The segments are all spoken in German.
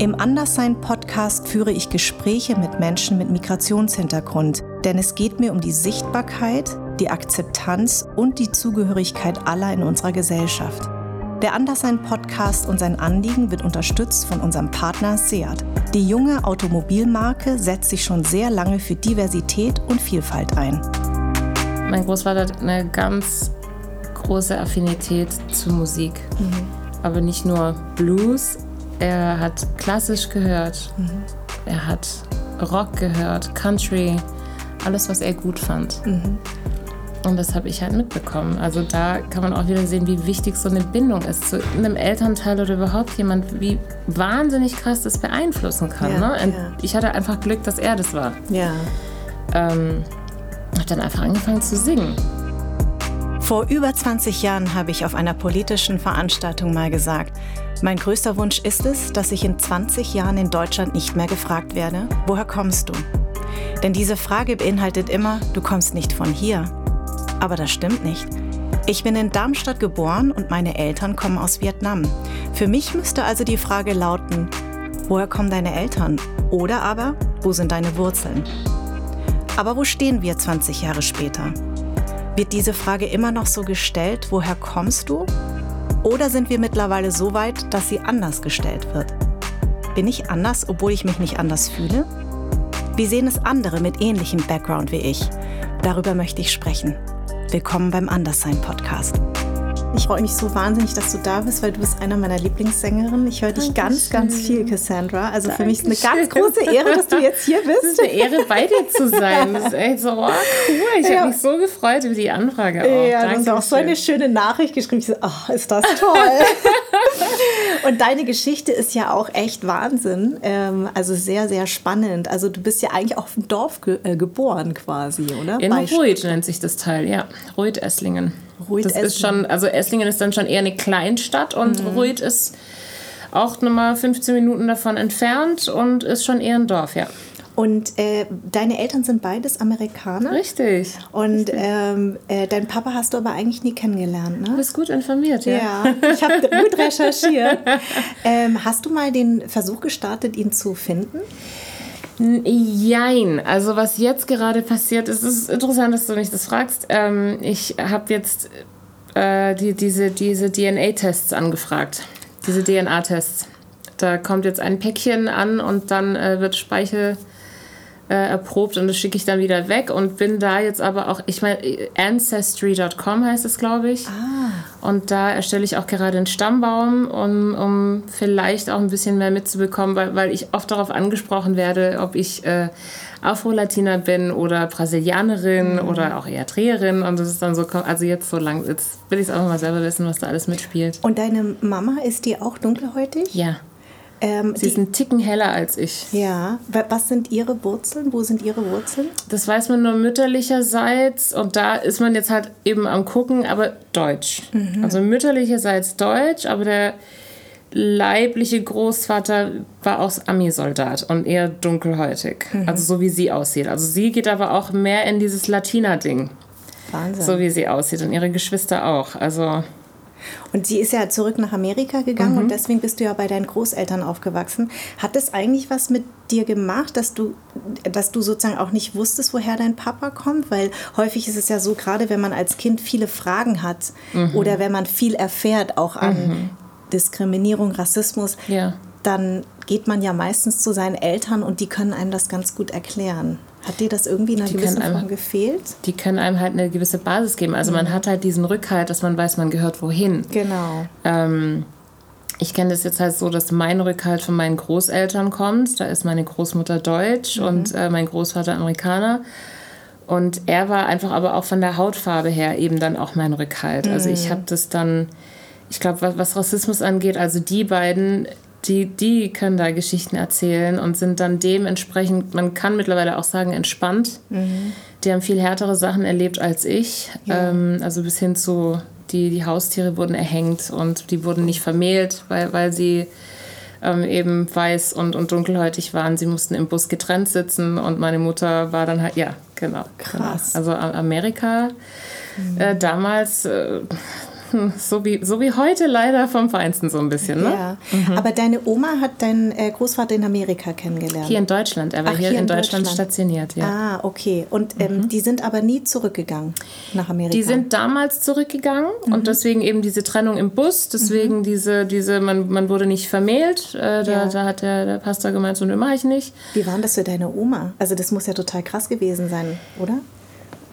Im Anderssein-Podcast führe ich Gespräche mit Menschen mit Migrationshintergrund, denn es geht mir um die Sichtbarkeit, die Akzeptanz und die Zugehörigkeit aller in unserer Gesellschaft. Der Anderssein-Podcast und sein Anliegen wird unterstützt von unserem Partner Seat. Die junge Automobilmarke setzt sich schon sehr lange für Diversität und Vielfalt ein. Mein Großvater hat eine ganz große Affinität zur Musik. Mhm. Aber nicht nur Blues, er hat klassisch gehört, mhm. er hat Rock gehört, Country, alles, was er gut fand. Mhm. Und das habe ich halt mitbekommen. Also da kann man auch wieder sehen, wie wichtig so eine Bindung ist zu einem Elternteil oder überhaupt jemand, wie wahnsinnig krass das beeinflussen kann. Ja, ne? ja. Ich hatte einfach Glück, dass er das war. Ja. Ähm, habe dann einfach angefangen zu singen. Vor über 20 Jahren habe ich auf einer politischen Veranstaltung mal gesagt, mein größter Wunsch ist es, dass ich in 20 Jahren in Deutschland nicht mehr gefragt werde, woher kommst du? Denn diese Frage beinhaltet immer, du kommst nicht von hier. Aber das stimmt nicht. Ich bin in Darmstadt geboren und meine Eltern kommen aus Vietnam. Für mich müsste also die Frage lauten, woher kommen deine Eltern? Oder aber, wo sind deine Wurzeln? Aber wo stehen wir 20 Jahre später? Wird diese Frage immer noch so gestellt, woher kommst du? Oder sind wir mittlerweile so weit, dass sie anders gestellt wird? Bin ich anders, obwohl ich mich nicht anders fühle? Wie sehen es andere mit ähnlichem Background wie ich? Darüber möchte ich sprechen. Willkommen beim Anderssein Podcast. Ich freue mich so wahnsinnig, dass du da bist, weil du bist einer meiner Lieblingssängerinnen. Ich höre dich ganz, ganz viel, Cassandra. Also Dankeschön. für mich ist es eine ganz große Ehre, dass du jetzt hier bist. Es ist eine Ehre, bei dir zu sein. Das ist echt so, oh, cool. Ich ja. habe mich so gefreut über die Anfrage. Auch. Ja, Danke du hast auch so eine schöne Nachricht geschrieben. Ich so, oh, ist das toll. Und deine Geschichte ist ja auch echt Wahnsinn. Ähm, also sehr, sehr spannend. Also du bist ja eigentlich auch im Dorf ge äh, geboren quasi, oder? In Ruid nennt sich das Teil, ja. Ruid-Esslingen. Ruid das ist schon, also Esslingen ist dann schon eher eine Kleinstadt und mhm. Ruid ist auch nochmal 15 Minuten davon entfernt und ist schon eher ein Dorf, ja. Und äh, deine Eltern sind beides Amerikaner. Richtig. Und Richtig. Ähm, äh, deinen Papa hast du aber eigentlich nie kennengelernt, ne? Du bist gut informiert, ja. Ja, ich habe gut recherchiert. ähm, hast du mal den Versuch gestartet, ihn zu finden? Jein. Also was jetzt gerade passiert ist, ist interessant, dass du mich das fragst. Ähm, ich habe jetzt äh, die, diese, diese DNA-Tests angefragt. Diese DNA-Tests. Da kommt jetzt ein Päckchen an und dann äh, wird Speichel äh, erprobt und das schicke ich dann wieder weg und bin da jetzt aber auch, ich meine, Ancestry.com heißt es, glaube ich. Ah. Und da erstelle ich auch gerade einen Stammbaum, um, um vielleicht auch ein bisschen mehr mitzubekommen, weil, weil ich oft darauf angesprochen werde, ob ich äh, Afro-Latina bin oder Brasilianerin mhm. oder auch Eritreerin und das ist dann so, also jetzt so lang, jetzt will ich es auch mal selber wissen, was da alles mitspielt. Und deine Mama, ist die auch dunkelhäutig? Ja. Ähm, Sie die, ist ein Ticken heller als ich. Ja. Was sind Ihre Wurzeln? Wo sind Ihre Wurzeln? Das weiß man nur mütterlicherseits und da ist man jetzt halt eben am gucken, aber deutsch. Mhm. Also mütterlicherseits deutsch, aber der leibliche Großvater war auch Ami-Soldat und eher dunkelhäutig. Mhm. Also so wie sie aussieht. Also sie geht aber auch mehr in dieses Latina-Ding. Wahnsinn. So wie sie aussieht und ihre Geschwister auch. Also und sie ist ja zurück nach Amerika gegangen mhm. und deswegen bist du ja bei deinen Großeltern aufgewachsen. Hat das eigentlich was mit dir gemacht, dass du, dass du sozusagen auch nicht wusstest, woher dein Papa kommt? Weil häufig ist es ja so, gerade wenn man als Kind viele Fragen hat mhm. oder wenn man viel erfährt, auch an mhm. Diskriminierung, Rassismus, ja. dann geht man ja meistens zu seinen Eltern und die können einem das ganz gut erklären. Hat dir das irgendwie in einer die gewissen Form gefehlt? Die können einem halt eine gewisse Basis geben. Also mhm. man hat halt diesen Rückhalt, dass man weiß, man gehört wohin. Genau. Ähm, ich kenne das jetzt halt so, dass mein Rückhalt von meinen Großeltern kommt. Da ist meine Großmutter deutsch mhm. und äh, mein Großvater Amerikaner. Und er war einfach aber auch von der Hautfarbe her eben dann auch mein Rückhalt. Mhm. Also ich mhm. habe das dann, ich glaube, was Rassismus angeht, also die beiden die, die können da Geschichten erzählen und sind dann dementsprechend, man kann mittlerweile auch sagen, entspannt. Mhm. Die haben viel härtere Sachen erlebt als ich. Ja. Ähm, also bis hin zu, die, die Haustiere wurden erhängt und die wurden nicht vermählt, weil, weil sie ähm, eben weiß und, und dunkelhäutig waren. Sie mussten im Bus getrennt sitzen und meine Mutter war dann halt, ja, genau. Krass. Genau. Also Amerika mhm. äh, damals. Äh, so, wie, so wie heute leider vom Feinsten so ein bisschen. Ne? Ja, mhm. aber deine Oma hat deinen äh, Großvater in Amerika kennengelernt. Hier in Deutschland, er war Ach, hier, hier, in, Deutschland, Deutschland, stationiert. Ja. Ah, okay. Und ähm, mhm. die sind aber nie zurückgegangen nach Amerika? Die sind damals zurückgegangen mhm. und deswegen eben diese Trennung im Bus, deswegen mhm. diese, diese man, man wurde nicht vermählt. Äh, da, ja. da hat der, der Pastor gemeint, so, ne, mache ich nicht. Wie war das für deine Oma? Also das muss ja total krass gewesen sein, oder?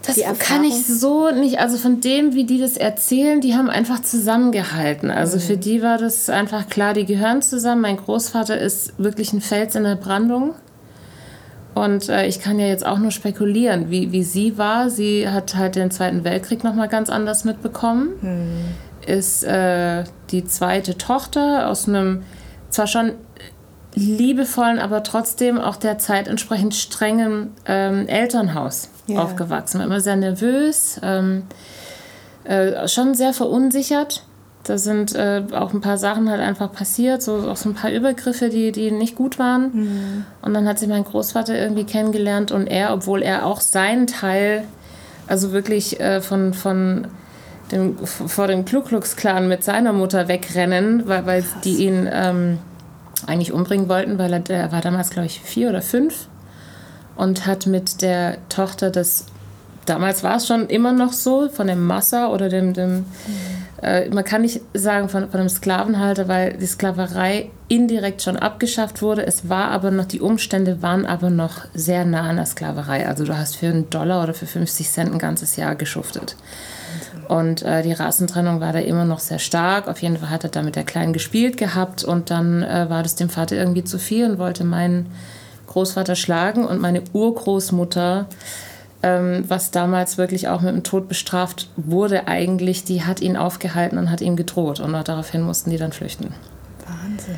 Das kann ich so nicht. Also von dem, wie die das erzählen, die haben einfach zusammengehalten. Also mhm. für die war das einfach klar, die gehören zusammen. Mein Großvater ist wirklich ein Fels in der Brandung. Und äh, ich kann ja jetzt auch nur spekulieren, wie, wie sie war. Sie hat halt den Zweiten Weltkrieg nochmal ganz anders mitbekommen. Mhm. Ist äh, die zweite Tochter aus einem zwar schon liebevollen, aber trotzdem auch der Zeit entsprechend strengen ähm, Elternhaus yeah. aufgewachsen. War immer sehr nervös, ähm, äh, schon sehr verunsichert. Da sind äh, auch ein paar Sachen halt einfach passiert, so auch so ein paar Übergriffe, die, die nicht gut waren. Mhm. Und dann hat sie mein Großvater irgendwie kennengelernt und er, obwohl er auch seinen Teil, also wirklich äh, von, von dem, vor dem Ku Klux Klan mit seiner Mutter wegrennen, weil, weil die ihn ähm, eigentlich umbringen wollten, weil er, er war damals, glaube ich, vier oder fünf und hat mit der Tochter des, damals war es schon immer noch so, von dem Massa oder dem, dem äh, man kann nicht sagen von, von einem Sklavenhalter, weil die Sklaverei indirekt schon abgeschafft wurde. Es war aber noch, die Umstände waren aber noch sehr nah an der Sklaverei. Also du hast für einen Dollar oder für 50 Cent ein ganzes Jahr geschuftet. Und äh, die Rassentrennung war da immer noch sehr stark. Auf jeden Fall hat er da mit der Kleinen gespielt gehabt und dann äh, war das dem Vater irgendwie zu viel und wollte meinen Großvater schlagen und meine Urgroßmutter, ähm, was damals wirklich auch mit dem Tod bestraft wurde, eigentlich, die hat ihn aufgehalten und hat ihm gedroht. Und daraufhin mussten die dann flüchten. Wahnsinn.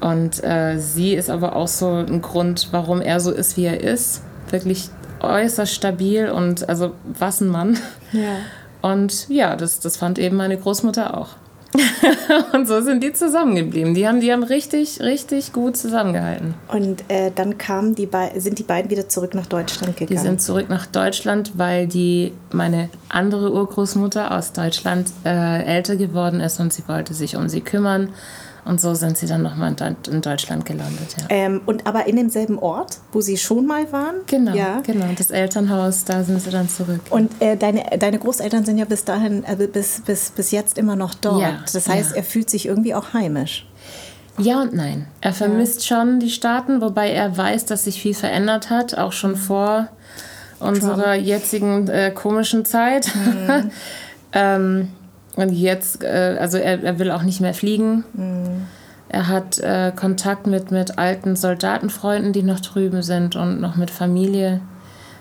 Und äh, sie ist aber auch so ein Grund, warum er so ist, wie er ist. Wirklich äußerst stabil und also was ein Mann. Ja. Und ja, das, das fand eben meine Großmutter auch. und so sind die zusammengeblieben. Die haben, die haben richtig, richtig gut zusammengehalten. Und äh, dann kamen die sind die beiden wieder zurück nach Deutschland gegangen? Die sind zurück nach Deutschland, weil die meine andere Urgroßmutter aus Deutschland äh, älter geworden ist und sie wollte sich um sie kümmern. Und so sind sie dann nochmal in Deutschland gelandet. Ja. Ähm, und aber in demselben Ort, wo sie schon mal waren? Genau, ja. genau. Das Elternhaus, da sind sie dann zurück. Und äh, deine, deine Großeltern sind ja bis dahin, äh, bis, bis, bis jetzt immer noch dort. Ja, das heißt, ja. er fühlt sich irgendwie auch heimisch. Ja und nein. Er vermisst schon die Staaten, wobei er weiß, dass sich viel verändert hat, auch schon vor unserer jetzigen äh, komischen Zeit. Mhm. ähm, und jetzt, äh, also er, er will auch nicht mehr fliegen. Mhm. Er hat äh, Kontakt mit, mit alten Soldatenfreunden, die noch drüben sind und noch mit Familie.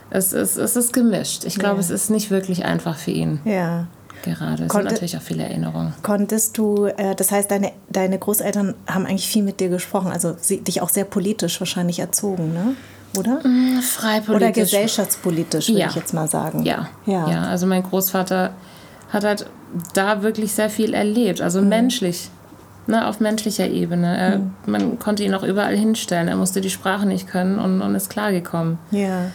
Es ist, es ist gemischt. Ich glaube, ja. es ist nicht wirklich einfach für ihn. Ja. Gerade. Es Konnte, sind natürlich auch viele Erinnerungen. Konntest du, äh, das heißt, deine, deine Großeltern haben eigentlich viel mit dir gesprochen, also sie, dich auch sehr politisch wahrscheinlich erzogen, ne? oder? Mm, Freipolitisch. Oder gesellschaftspolitisch, würde ja. ich jetzt mal sagen. Ja. ja. ja. Also mein Großvater hat halt da wirklich sehr viel erlebt, also mhm. menschlich, ne, auf menschlicher Ebene. Er, mhm. Man konnte ihn auch überall hinstellen, er musste die Sprache nicht können und, und ist klargekommen. Ja.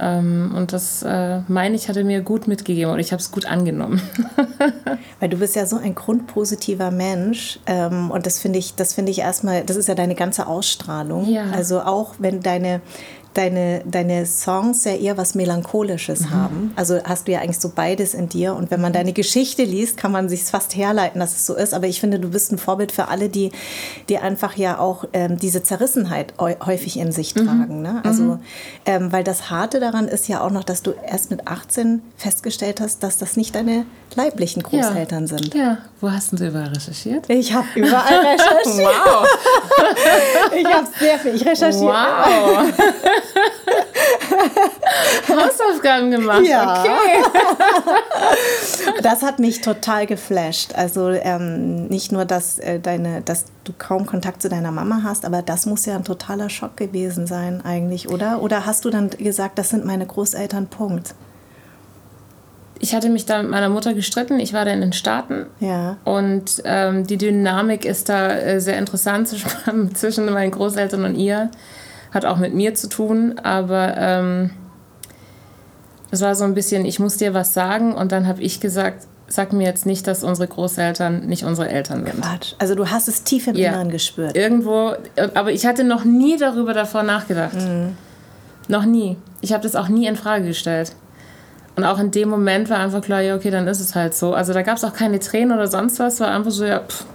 Ähm, und das, äh, meine ich, hat er mir gut mitgegeben und ich habe es gut angenommen. Weil du bist ja so ein grundpositiver Mensch ähm, und das finde ich, das finde ich erstmal, das ist ja deine ganze Ausstrahlung. Ja. Also auch wenn deine deine, deine Songs ja eher was Melancholisches mhm. haben. Also hast du ja eigentlich so beides in dir. Und wenn man deine Geschichte liest, kann man sich fast herleiten, dass es so ist. Aber ich finde, du bist ein Vorbild für alle, die, die einfach ja auch ähm, diese Zerrissenheit häufig in sich mhm. tragen. Ne? Also, mhm. ähm, weil das Harte daran ist ja auch noch, dass du erst mit 18 festgestellt hast, dass das nicht deine leiblichen Großeltern ja. sind. Ja, wo hast du überall recherchiert? Ich habe überall recherchiert. wow. ich habe sehr viel. Ich recherchiere. Wow. Hausaufgaben gemacht. Ja. Okay. das hat mich total geflasht. Also ähm, nicht nur, dass, äh, deine, dass du kaum Kontakt zu deiner Mama hast, aber das muss ja ein totaler Schock gewesen sein eigentlich, oder? Oder hast du dann gesagt, das sind meine Großeltern, Punkt? ich hatte mich da mit meiner Mutter gestritten. Ich war da in den Staaten. Ja. Und ähm, die Dynamik ist da äh, sehr interessant zwischen meinen Großeltern und ihr. Hat auch mit mir zu tun, aber ähm, es war so ein bisschen, ich muss dir was sagen. Und dann habe ich gesagt, sag mir jetzt nicht, dass unsere Großeltern nicht unsere Eltern sind. Quatsch. Also du hast es tief im Ja. Inneren gespürt. Irgendwo, aber ich hatte noch nie darüber davor nachgedacht. Mhm. Noch nie. Ich habe das auch nie in Frage gestellt. Und auch in dem Moment war einfach klar, ja, okay, dann ist es halt so. Also da gab es auch keine Tränen oder sonst was, war einfach so, ja, pff,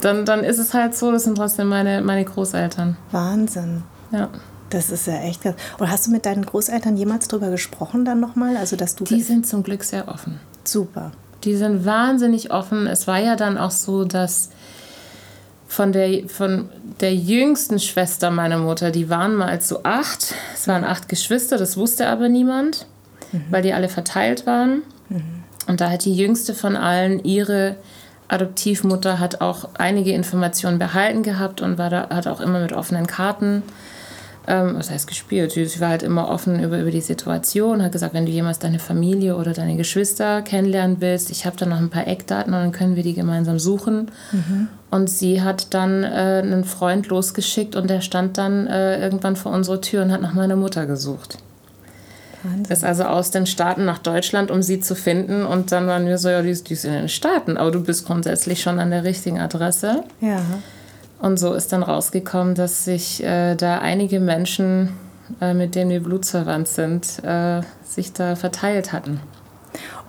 dann, dann ist es halt so, das sind trotzdem meine, meine Großeltern. Wahnsinn. Ja. Das ist ja echt krass. Und hast du mit deinen Großeltern jemals drüber gesprochen dann nochmal? Also dass du Die sind zum Glück sehr offen. super. Die sind wahnsinnig offen. Es war ja dann auch so, dass von der, von der jüngsten Schwester meiner Mutter, die waren mal zu acht. Es waren acht Geschwister, das wusste aber niemand, weil die alle verteilt waren. Und da hat die jüngste von allen ihre Adoptivmutter hat auch einige Informationen behalten gehabt und war da, hat auch immer mit offenen Karten ähm, was heißt gespielt? Sie war halt immer offen über, über die Situation, hat gesagt, wenn du jemals deine Familie oder deine Geschwister kennenlernen willst, ich habe da noch ein paar Eckdaten und dann können wir die gemeinsam suchen. Und sie hat dann äh, einen Freund losgeschickt und der stand dann äh, irgendwann vor unserer Tür und hat nach meiner Mutter gesucht. Wahnsinn. Ist also aus den Staaten nach Deutschland, um sie zu finden. Und dann waren wir so, ja, die ist, die ist in den Staaten, aber du bist grundsätzlich schon an der richtigen Adresse. Ja. Und so ist dann rausgekommen, dass sich äh, da einige Menschen, äh, mit denen wir blutsverwandt sind, äh, sich da verteilt hatten.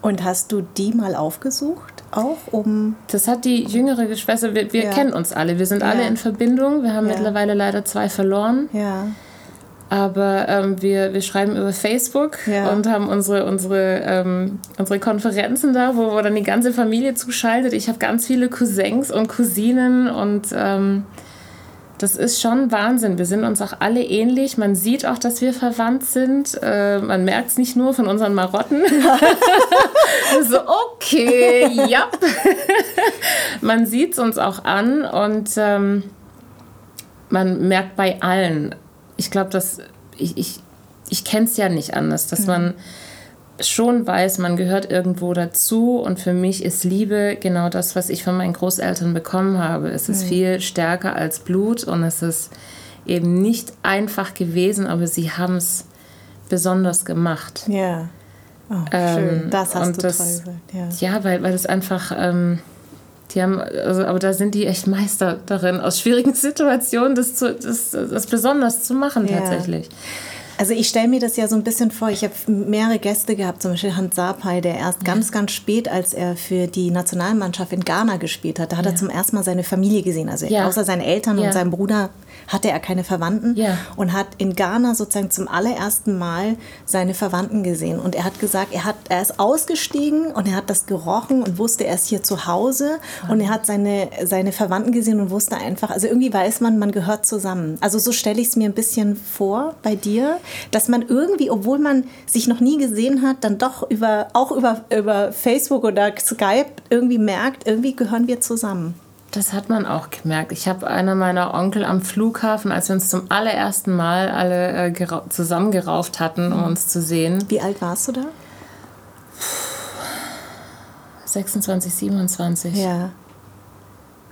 Und hast du die mal aufgesucht? Auch um. Das hat die jüngere Schwester, wir, wir Ja. kennen uns alle, wir sind alle Ja. in Verbindung. Wir haben Ja. mittlerweile leider zwei verloren, Ja. Aber ähm, wir, wir schreiben über Facebook Ja. und haben unsere, unsere, ähm, unsere Konferenzen da, wo, wo dann die ganze Familie zuschaltet. Ich habe ganz viele Cousins und Cousinen und ähm, das ist schon Wahnsinn. Wir sind uns auch alle ähnlich. Man sieht auch, dass wir verwandt sind. Äh, man merkt es nicht nur von unseren Marotten. so, okay, ja. man sieht es uns auch an und ähm, man merkt bei allen, ich glaube, dass ich, ich, ich kenne es ja nicht anders, dass man schon weiß, man gehört irgendwo dazu und für mich ist Liebe genau das, was ich von meinen Großeltern bekommen habe. Es ist viel stärker als Blut und es ist eben nicht einfach gewesen, aber sie haben es besonders gemacht. Ja. Oh, Ähm, schön. Das hast du das- toll gesagt. Ja. Ja, weil, weil das einfach, ähm, die haben, also, aber da sind die echt Meister darin, aus schwierigen Situationen das, zu, das, das besonders zu machen Ja. tatsächlich. Also ich stelle mir das ja so ein bisschen vor. Ich habe mehrere Gäste gehabt, zum Beispiel Hans Sapai, der erst ganz, ganz spät, als er für die Nationalmannschaft in Ghana gespielt hat, da hat er zum ersten Mal seine Familie gesehen. Also Ja. außer seine Eltern Ja. und seinem Bruder hatte er keine Verwandten Ja. und hat in Ghana sozusagen zum allerersten Mal seine Verwandten gesehen. Und er hat gesagt, er, hat, er ist ausgestiegen und er hat das gerochen und wusste, er ist hier zu Hause und er hat seine, seine Verwandten gesehen und wusste einfach, also irgendwie weiß man, man gehört zusammen. Also so stelle ich es mir ein bisschen vor bei dir, dass man irgendwie, obwohl man sich noch nie gesehen hat, dann doch über, auch über, über Facebook oder Skype irgendwie merkt, irgendwie gehören wir zusammen. Das hat man auch gemerkt. Ich habe einer meiner Onkel am Flughafen, als wir uns zum allerersten Mal alle äh, gerau- zusammengerauft hatten, um uns zu sehen, Wie alt warst du da? 26, 27. Ja.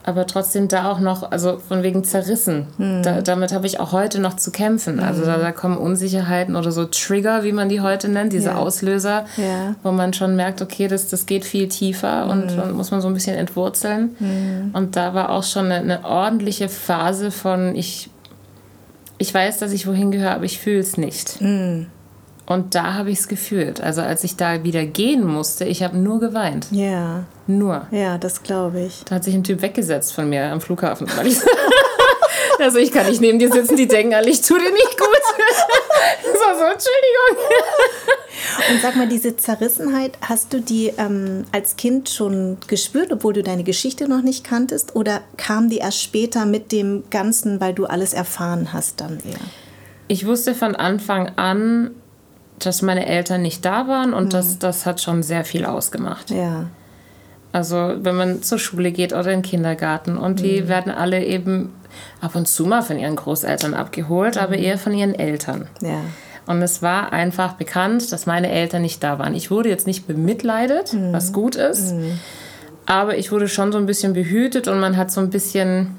Aber trotzdem da auch noch, also von wegen zerrissen. Hm. Da, damit habe ich auch heute noch zu kämpfen. Also da, da kommen Unsicherheiten oder so Trigger, wie man die heute nennt, diese Ja. Auslöser, Ja. Hm. wo man schon merkt, okay, das, das geht viel tiefer und dann muss man so ein bisschen entwurzeln. Und da war auch schon eine, eine ordentliche Phase von, ich, ich weiß, dass ich wohin gehöre, aber ich fühle es nicht. Und da habe ich es gefühlt. Also als ich da wieder gehen musste, ich habe nur geweint. Ja, Nur. ja, das glaube ich. Da hat sich ein Typ weggesetzt von mir am Flughafen. Also ich kann nicht neben dir sitzen, die denken alle, ich tue dir nicht gut. so, so, Entschuldigung. Und sag mal, diese Zerrissenheit, hast du die ähm, als Kind schon gespürt, obwohl du deine Geschichte noch nicht kanntest? Oder kam die erst später mit dem Ganzen, weil du alles erfahren hast dann eher? Ich wusste von Anfang an, dass meine Eltern nicht da waren und das, das hat schon sehr viel ausgemacht. Ja, Also wenn man zur Schule geht oder in den Kindergarten und die werden alle eben ab und zu mal von ihren Großeltern abgeholt, aber eher von ihren Eltern. ja. Und es war einfach bekannt, dass meine Eltern nicht da waren. Ich wurde jetzt nicht bemitleidet, was gut ist, aber ich wurde schon so ein bisschen behütet und man hat so ein bisschen,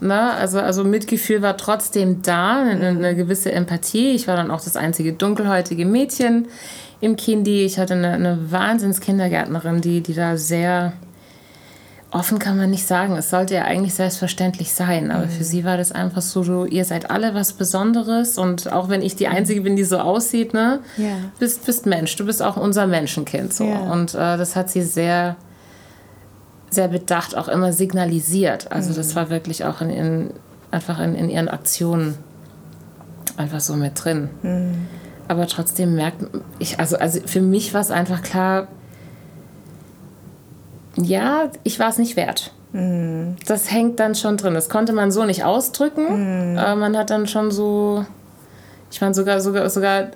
na, also, also Mitgefühl war trotzdem da, eine, eine gewisse Empathie. Ich war dann auch das einzige dunkelhäutige Mädchen im Kindi. Ich hatte eine, eine Wahnsinns-Kindergärtnerin, die, die da sehr offen kann man nicht sagen. Es sollte ja eigentlich selbstverständlich sein, aber mhm. für sie war das einfach so, du, ihr seid alle was Besonderes und auch wenn ich die Einzige bin, die so aussieht, ne, ja. bist, bist Mensch, du bist auch unser Menschenkind so. Ja. Und äh, das hat sie sehr, sehr bedacht auch immer signalisiert. Also mhm. das war wirklich auch in, in einfach in, in ihren Aktionen einfach so mit drin. Mhm. Aber trotzdem merkt ich, also, also für mich war es einfach klar, ja, ich war es nicht wert. Mhm. Das hängt dann schon drin. Das konnte man so nicht ausdrücken. Mhm. Aber man hat dann schon so, ich meine sogar, sogar, sogar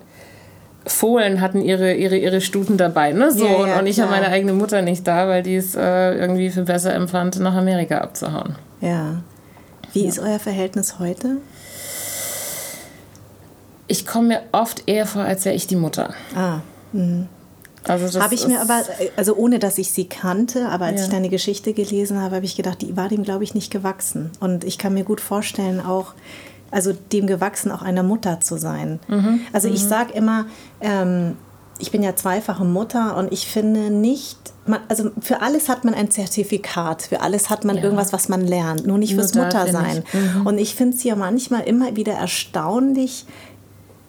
Fohlen hatten ihre, ihre, ihre Stuten dabei, ne? So, ja, ja, und ich habe meine eigene Mutter nicht da, weil die es äh, irgendwie für besser empfand, nach Amerika abzuhauen. Ja. Wie ja. ist euer Verhältnis heute? Ich komme mir oft eher vor, als wäre ich die Mutter. Ah. Mhm. Also habe ich mir aber, also ohne dass ich sie kannte, aber als ja. ich deine Geschichte gelesen habe, habe ich gedacht, die war dem, glaube ich, nicht gewachsen. Und ich kann mir gut vorstellen, auch, also dem gewachsen, auch einer Mutter zu sein. Mhm. Also ich mhm. sage immer, ähm, ich bin ja zweifache Mutter und ich finde nicht, man, also für alles hat man ein Zertifikat, für alles hat man ja. irgendwas, was man lernt, nur nicht fürs Muttersein. Mhm. Und ich finde es ja manchmal immer wieder erstaunlich,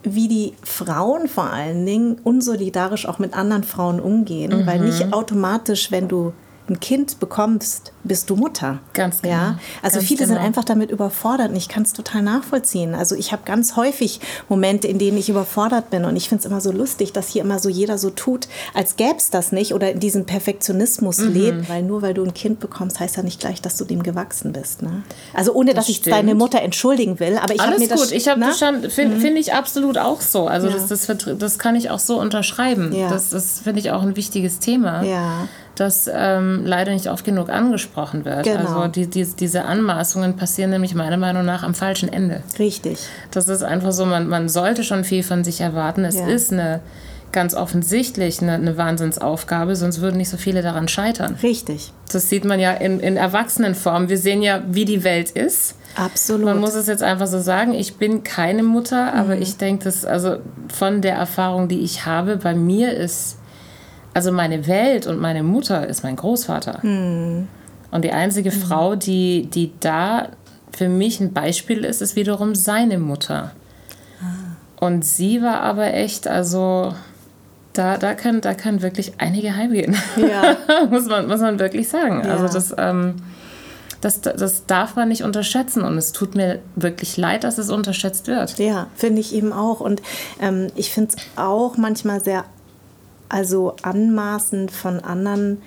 wie die Frauen vor allen Dingen unsolidarisch auch mit anderen Frauen umgehen, mhm. weil nicht automatisch, wenn du ein Kind bekommst, bist du Mutter. Ganz genau. Ja? Also ganz viele genau. sind einfach damit überfordert und ich kann es total nachvollziehen. Also ich habe ganz häufig Momente, in denen ich überfordert bin und ich finde es immer so lustig, dass hier immer so jeder so tut, als gäbe es das nicht oder in diesem Perfektionismus mhm. lebt, weil nur weil du ein Kind bekommst, heißt ja nicht gleich, dass du dem gewachsen bist. Ne? Also ohne, das dass stimmt. ich deine Mutter entschuldigen will, aber ich habe mir das... gut, ich habe das schon, finde mhm. find ich absolut auch so. Also ja. das, das, das kann ich auch so unterschreiben. Ja. Das, das finde ich auch ein wichtiges Thema. Ja das ähm, leider nicht oft genug angesprochen wird. Genau. Also die, die, diese Anmaßungen passieren nämlich meiner Meinung nach am falschen Ende. Richtig. Das ist einfach so, man, man sollte schon viel von sich erwarten. Es ja. ist eine ganz offensichtlich eine, eine, Wahnsinnsaufgabe, sonst würden nicht so viele daran scheitern. Richtig. Das sieht man ja in, in Erwachsenenform. Wir sehen ja, wie die Welt ist. Absolut. Man muss es jetzt einfach so sagen, ich bin keine Mutter, aber mhm. ich denke, dass also von der Erfahrung, die ich habe, bei mir ist also meine Welt und meine Mutter ist mein Großvater. Mhm. Und die einzige mhm. Frau, die, die da für mich ein Beispiel ist, ist wiederum seine Mutter. Ah. Und sie war aber echt, also da, da, kann, da kann wirklich einige heimgehen. Ja. muss, man, muss man wirklich sagen. Ja. Also das, ähm, das, das darf man nicht unterschätzen und es tut mir wirklich leid, dass es unterschätzt wird. Ja, finde ich eben auch. Und ähm, ich finde es auch manchmal sehr also anmaßend von anderen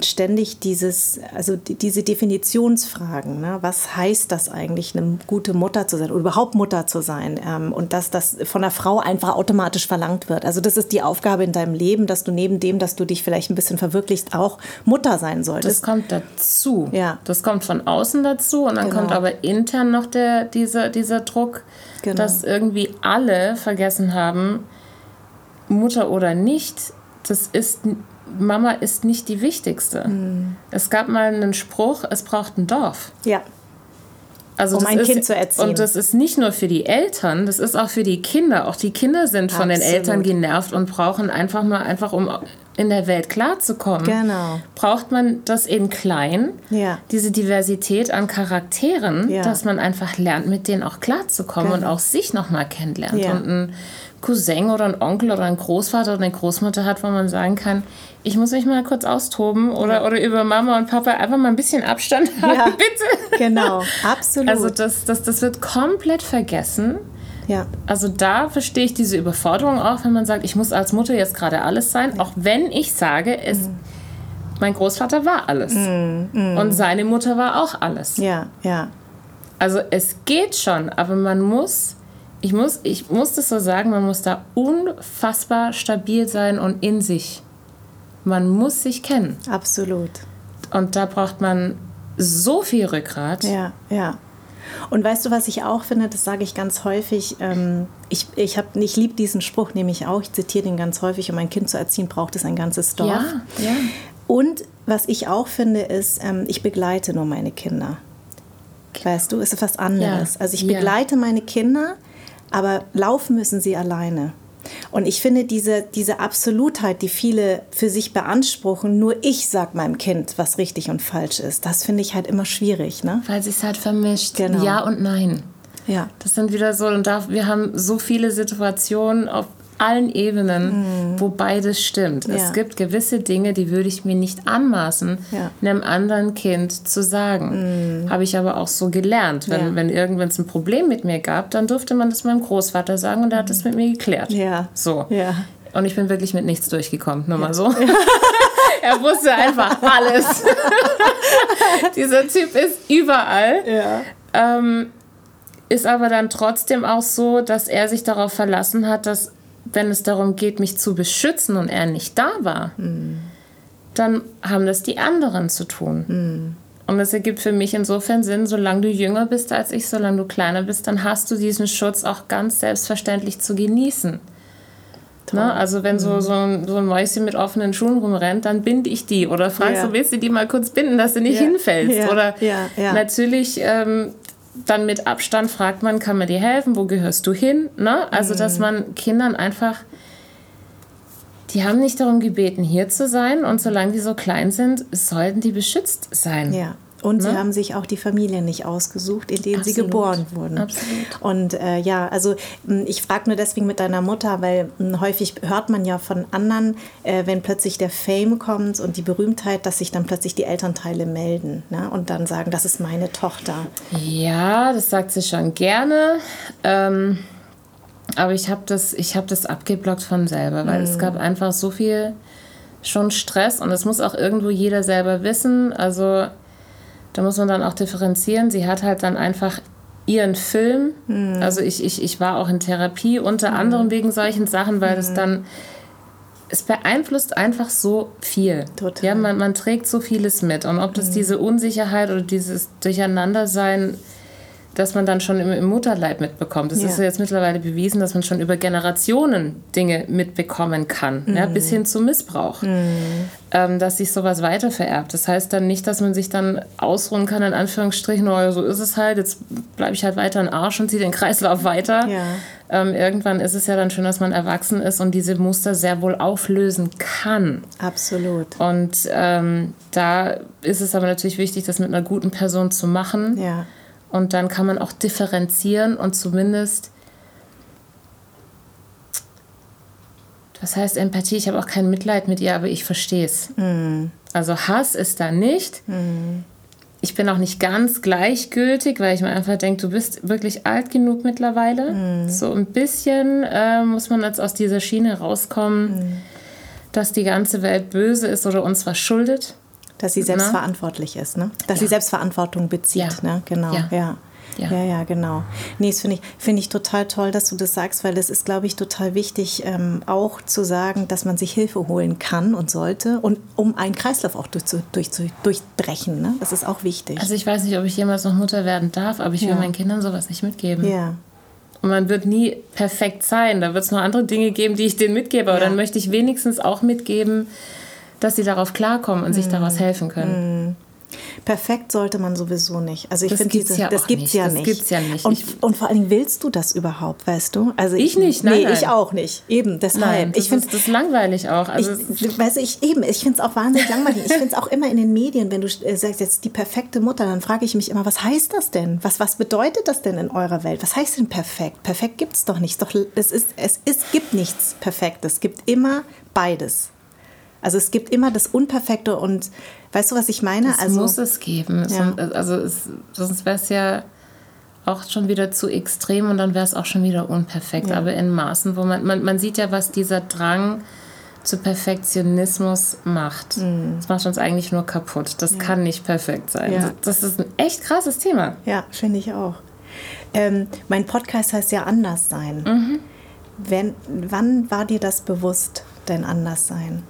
ständig dieses, also diese Definitionsfragen, ne? was heißt das eigentlich, eine gute Mutter zu sein oder überhaupt Mutter zu sein ähm, und dass das von der Frau einfach automatisch verlangt wird. Also das ist die Aufgabe in deinem Leben, dass du neben dem, dass du dich vielleicht ein bisschen verwirklichst, auch Mutter sein solltest. Das kommt dazu. Ja. Das kommt von außen dazu und dann genau. kommt aber intern noch der, dieser, dieser Druck, genau. dass irgendwie alle vergessen haben, Mutter oder nicht, das ist Mama ist nicht die wichtigste. Mhm. Es gab mal einen Spruch, es braucht ein Dorf. Ja. Also um ein ist, Kind zu erziehen. Und das ist nicht nur für die Eltern, das ist auch für die Kinder. Auch die Kinder sind von Absolut. den Eltern genervt und brauchen einfach mal, einfach um in der Welt klarzukommen, genau. braucht man das in klein, ja. diese Diversität an Charakteren, ja. dass man einfach lernt, mit denen auch klarzukommen genau. und auch sich nochmal kennenlernt. Ja. Und ein Cousin oder ein Onkel oder ein Großvater oder eine Großmutter hat, wo man sagen kann, ich muss mich mal kurz austoben oder, oder über Mama und Papa einfach mal ein bisschen Abstand haben, ja, bitte. Genau, absolut. Also das, das, das wird komplett vergessen. Ja. Also da verstehe ich diese Überforderung auch, wenn man sagt, ich muss als Mutter jetzt gerade alles sein, auch wenn ich sage, es, mhm. mein Großvater war alles mhm. Mhm. und seine Mutter war auch alles. Ja, ja. Also es geht schon, aber man muss ich muss, ich muss das so sagen, man muss da unfassbar stabil sein und in sich. Man muss sich kennen. Absolut. Und da braucht man so viel Rückgrat. Ja, ja. Und weißt du, was ich auch finde, das sage ich ganz häufig, ähm, ich, ich, ich liebe diesen Spruch, nehme ich auch, ich zitiere den ganz häufig, um ein Kind zu erziehen, braucht es ein ganzes Dorf. Ja, ja. Und was ich auch finde, ist, ähm, ich begleite nur meine Kinder. Weißt du, ist was anderes. Ja. Also ich begleite meine Kinder, aber laufen müssen sie alleine. Und ich finde diese, diese Absolutheit, die viele für sich beanspruchen, nur ich sag meinem Kind, was richtig und falsch ist, das finde ich halt immer schwierig. Ne? Weil sich halt vermischt. Genau. Ja und nein. Ja. Das sind wieder so, und da, wir haben so viele Situationen auf allen Ebenen, mhm. wo beides stimmt. Ja. Es gibt gewisse Dinge, die würde ich mir nicht anmaßen, ja. einem anderen Kind zu sagen. Mhm. Habe ich aber auch so gelernt. Wenn, ja. wenn irgendwann es ein Problem mit mir gab, dann durfte man das meinem Großvater sagen und er hat das mit mir geklärt. Ja. So. Ja. Und ich bin wirklich mit nichts durchgekommen, nur mal so. er wusste einfach alles. Dieser Typ ist überall. Ja. Ähm, ist aber dann trotzdem auch so, dass er sich darauf verlassen hat, dass wenn es darum geht, mich zu beschützen und er nicht da war, mhm. dann haben das die anderen zu tun. Mhm. Und es ergibt für mich insofern Sinn, solange du jünger bist als ich, solange du kleiner bist, dann hast du diesen Schutz auch ganz selbstverständlich zu genießen. Ne? Also wenn so, so, ein, so ein Mäuschen mit offenen Schuhen rumrennt, dann binde ich die. Oder fragst ja. du, willst du die mal kurz binden, dass du nicht ja. hinfällst? Ja. Oder natürlich ähm, dann mit Abstand fragt man, kann man dir helfen, wo gehörst du hin? Ne? Also, dass mhm. man Kindern einfach, die haben nicht darum gebeten, hier zu sein und solange die so klein sind, sollten die beschützt sein. Ja. Und ne? sie haben sich auch die Familie nicht ausgesucht, in denen Absolut. sie geboren wurden. Absolut. Und äh, ja, also ich frage nur deswegen mit deiner Mutter, weil mh, häufig hört man ja von anderen, äh, wenn plötzlich der Fame kommt und die Berühmtheit, dass sich dann plötzlich die Elternteile melden ne? und dann sagen, das ist meine Tochter. Ja, das sagt sie schon gerne. Ähm, aber ich habe das, hab das abgeblockt von selber, weil mhm. es gab einfach so viel schon Stress und das muss auch irgendwo jeder selber wissen. Also da muss man dann auch differenzieren. Sie hat halt dann einfach ihren Film. Mhm. Also ich, ich, ich war auch in Therapie, unter mhm. anderem wegen solchen Sachen, weil mhm. das dann, es beeinflusst einfach so viel. Total. Ja, man, man trägt so vieles mit. Und ob das hm. diese Unsicherheit oder dieses Durcheinandersein dass man dann schon im, im Mutterleib mitbekommt. Es ja. ist ja jetzt mittlerweile bewiesen, dass man schon über Generationen Dinge mitbekommen kann, mhm. ja, bis hin zum Missbrauch, mhm. ähm, dass sich sowas weitervererbt. Das heißt dann nicht, dass man sich dann ausruhen kann, in Anführungsstrichen, oh, so ist es halt, jetzt bleibe ich halt weiter in Arsch und ziehe den Kreislauf weiter. Ja. Ähm, irgendwann ist es ja dann schön, dass man erwachsen ist und diese Muster sehr wohl auflösen kann. Absolut. Und ähm, da ist es aber natürlich wichtig, das mit einer guten Person zu machen. Ja und dann kann man auch differenzieren und zumindest, das heißt Empathie, ich habe auch kein Mitleid mit ihr, aber ich verstehe es. Mm. Also Hass ist da nicht. Mm. Ich bin auch nicht ganz gleichgültig, weil ich mir einfach denke, du bist wirklich alt genug mittlerweile. Mm. So ein bisschen äh, muss man jetzt aus dieser Schiene rauskommen, mm. dass die ganze Welt böse ist oder uns was schuldet. Dass sie selbstverantwortlich ist, ne? Dass ja. sie Selbstverantwortung bezieht, ja. ne? Genau, ja. ja. Ja. ja, ja, genau. Nee, das finde ich, find ich total toll, dass du das sagst, weil das ist, glaube ich, total wichtig, ähm, auch zu sagen, dass man sich Hilfe holen kann und sollte, und um einen Kreislauf auch durch, durch, durchbrechen. Ne? Das ist auch wichtig. Also ich weiß nicht, ob ich jemals noch Mutter werden darf, aber ich will meinen Kindern sowas nicht mitgeben. Ja. Und man wird nie perfekt sein. Da wird es noch andere Dinge geben, die ich denen mitgebe. Aber dann möchte ich wenigstens auch mitgeben, dass sie darauf klarkommen und mhm. sich daraus helfen können. Mhm. Perfekt sollte man sowieso nicht. Also ich finde ja das gibt's nicht. ja nicht. Das gibt's ja nicht. Und, und vor allen Dingen willst du das überhaupt, weißt du? Also ich, ich nicht, nein, nee, nein. ich auch nicht. Eben, deshalb. Nein, das ich finde das langweilig auch. Also ich, weißt du, ich eben, ich finde es auch wahnsinnig langweilig. Ich finde es auch immer in den Medien, wenn du äh, sagst jetzt die perfekte Mutter, dann frage ich mich immer, was heißt das denn? Was, was bedeutet das denn in eurer Welt? Was heißt denn perfekt? Perfekt gibt es doch nicht. Doch, es, ist, es ist, gibt nichts Perfektes. Es gibt immer beides. Also es gibt immer das Unperfekte und weißt du, was ich meine? Das also, muss es geben. Ja. Also es, sonst wäre es ja auch schon wieder zu extrem und dann wäre es auch schon wieder unperfekt. Ja. Aber in Maßen, wo man, man, man sieht ja, was dieser Drang zu Perfektionismus macht. Mhm. Das macht uns eigentlich nur kaputt. Das ja. kann nicht perfekt sein. Das ist ein echt krasses Thema. Ja, finde ich auch. Ähm, mein Podcast heißt ja Anderssein. Mhm. Wenn, wann war dir das bewusst, dein Anderssein?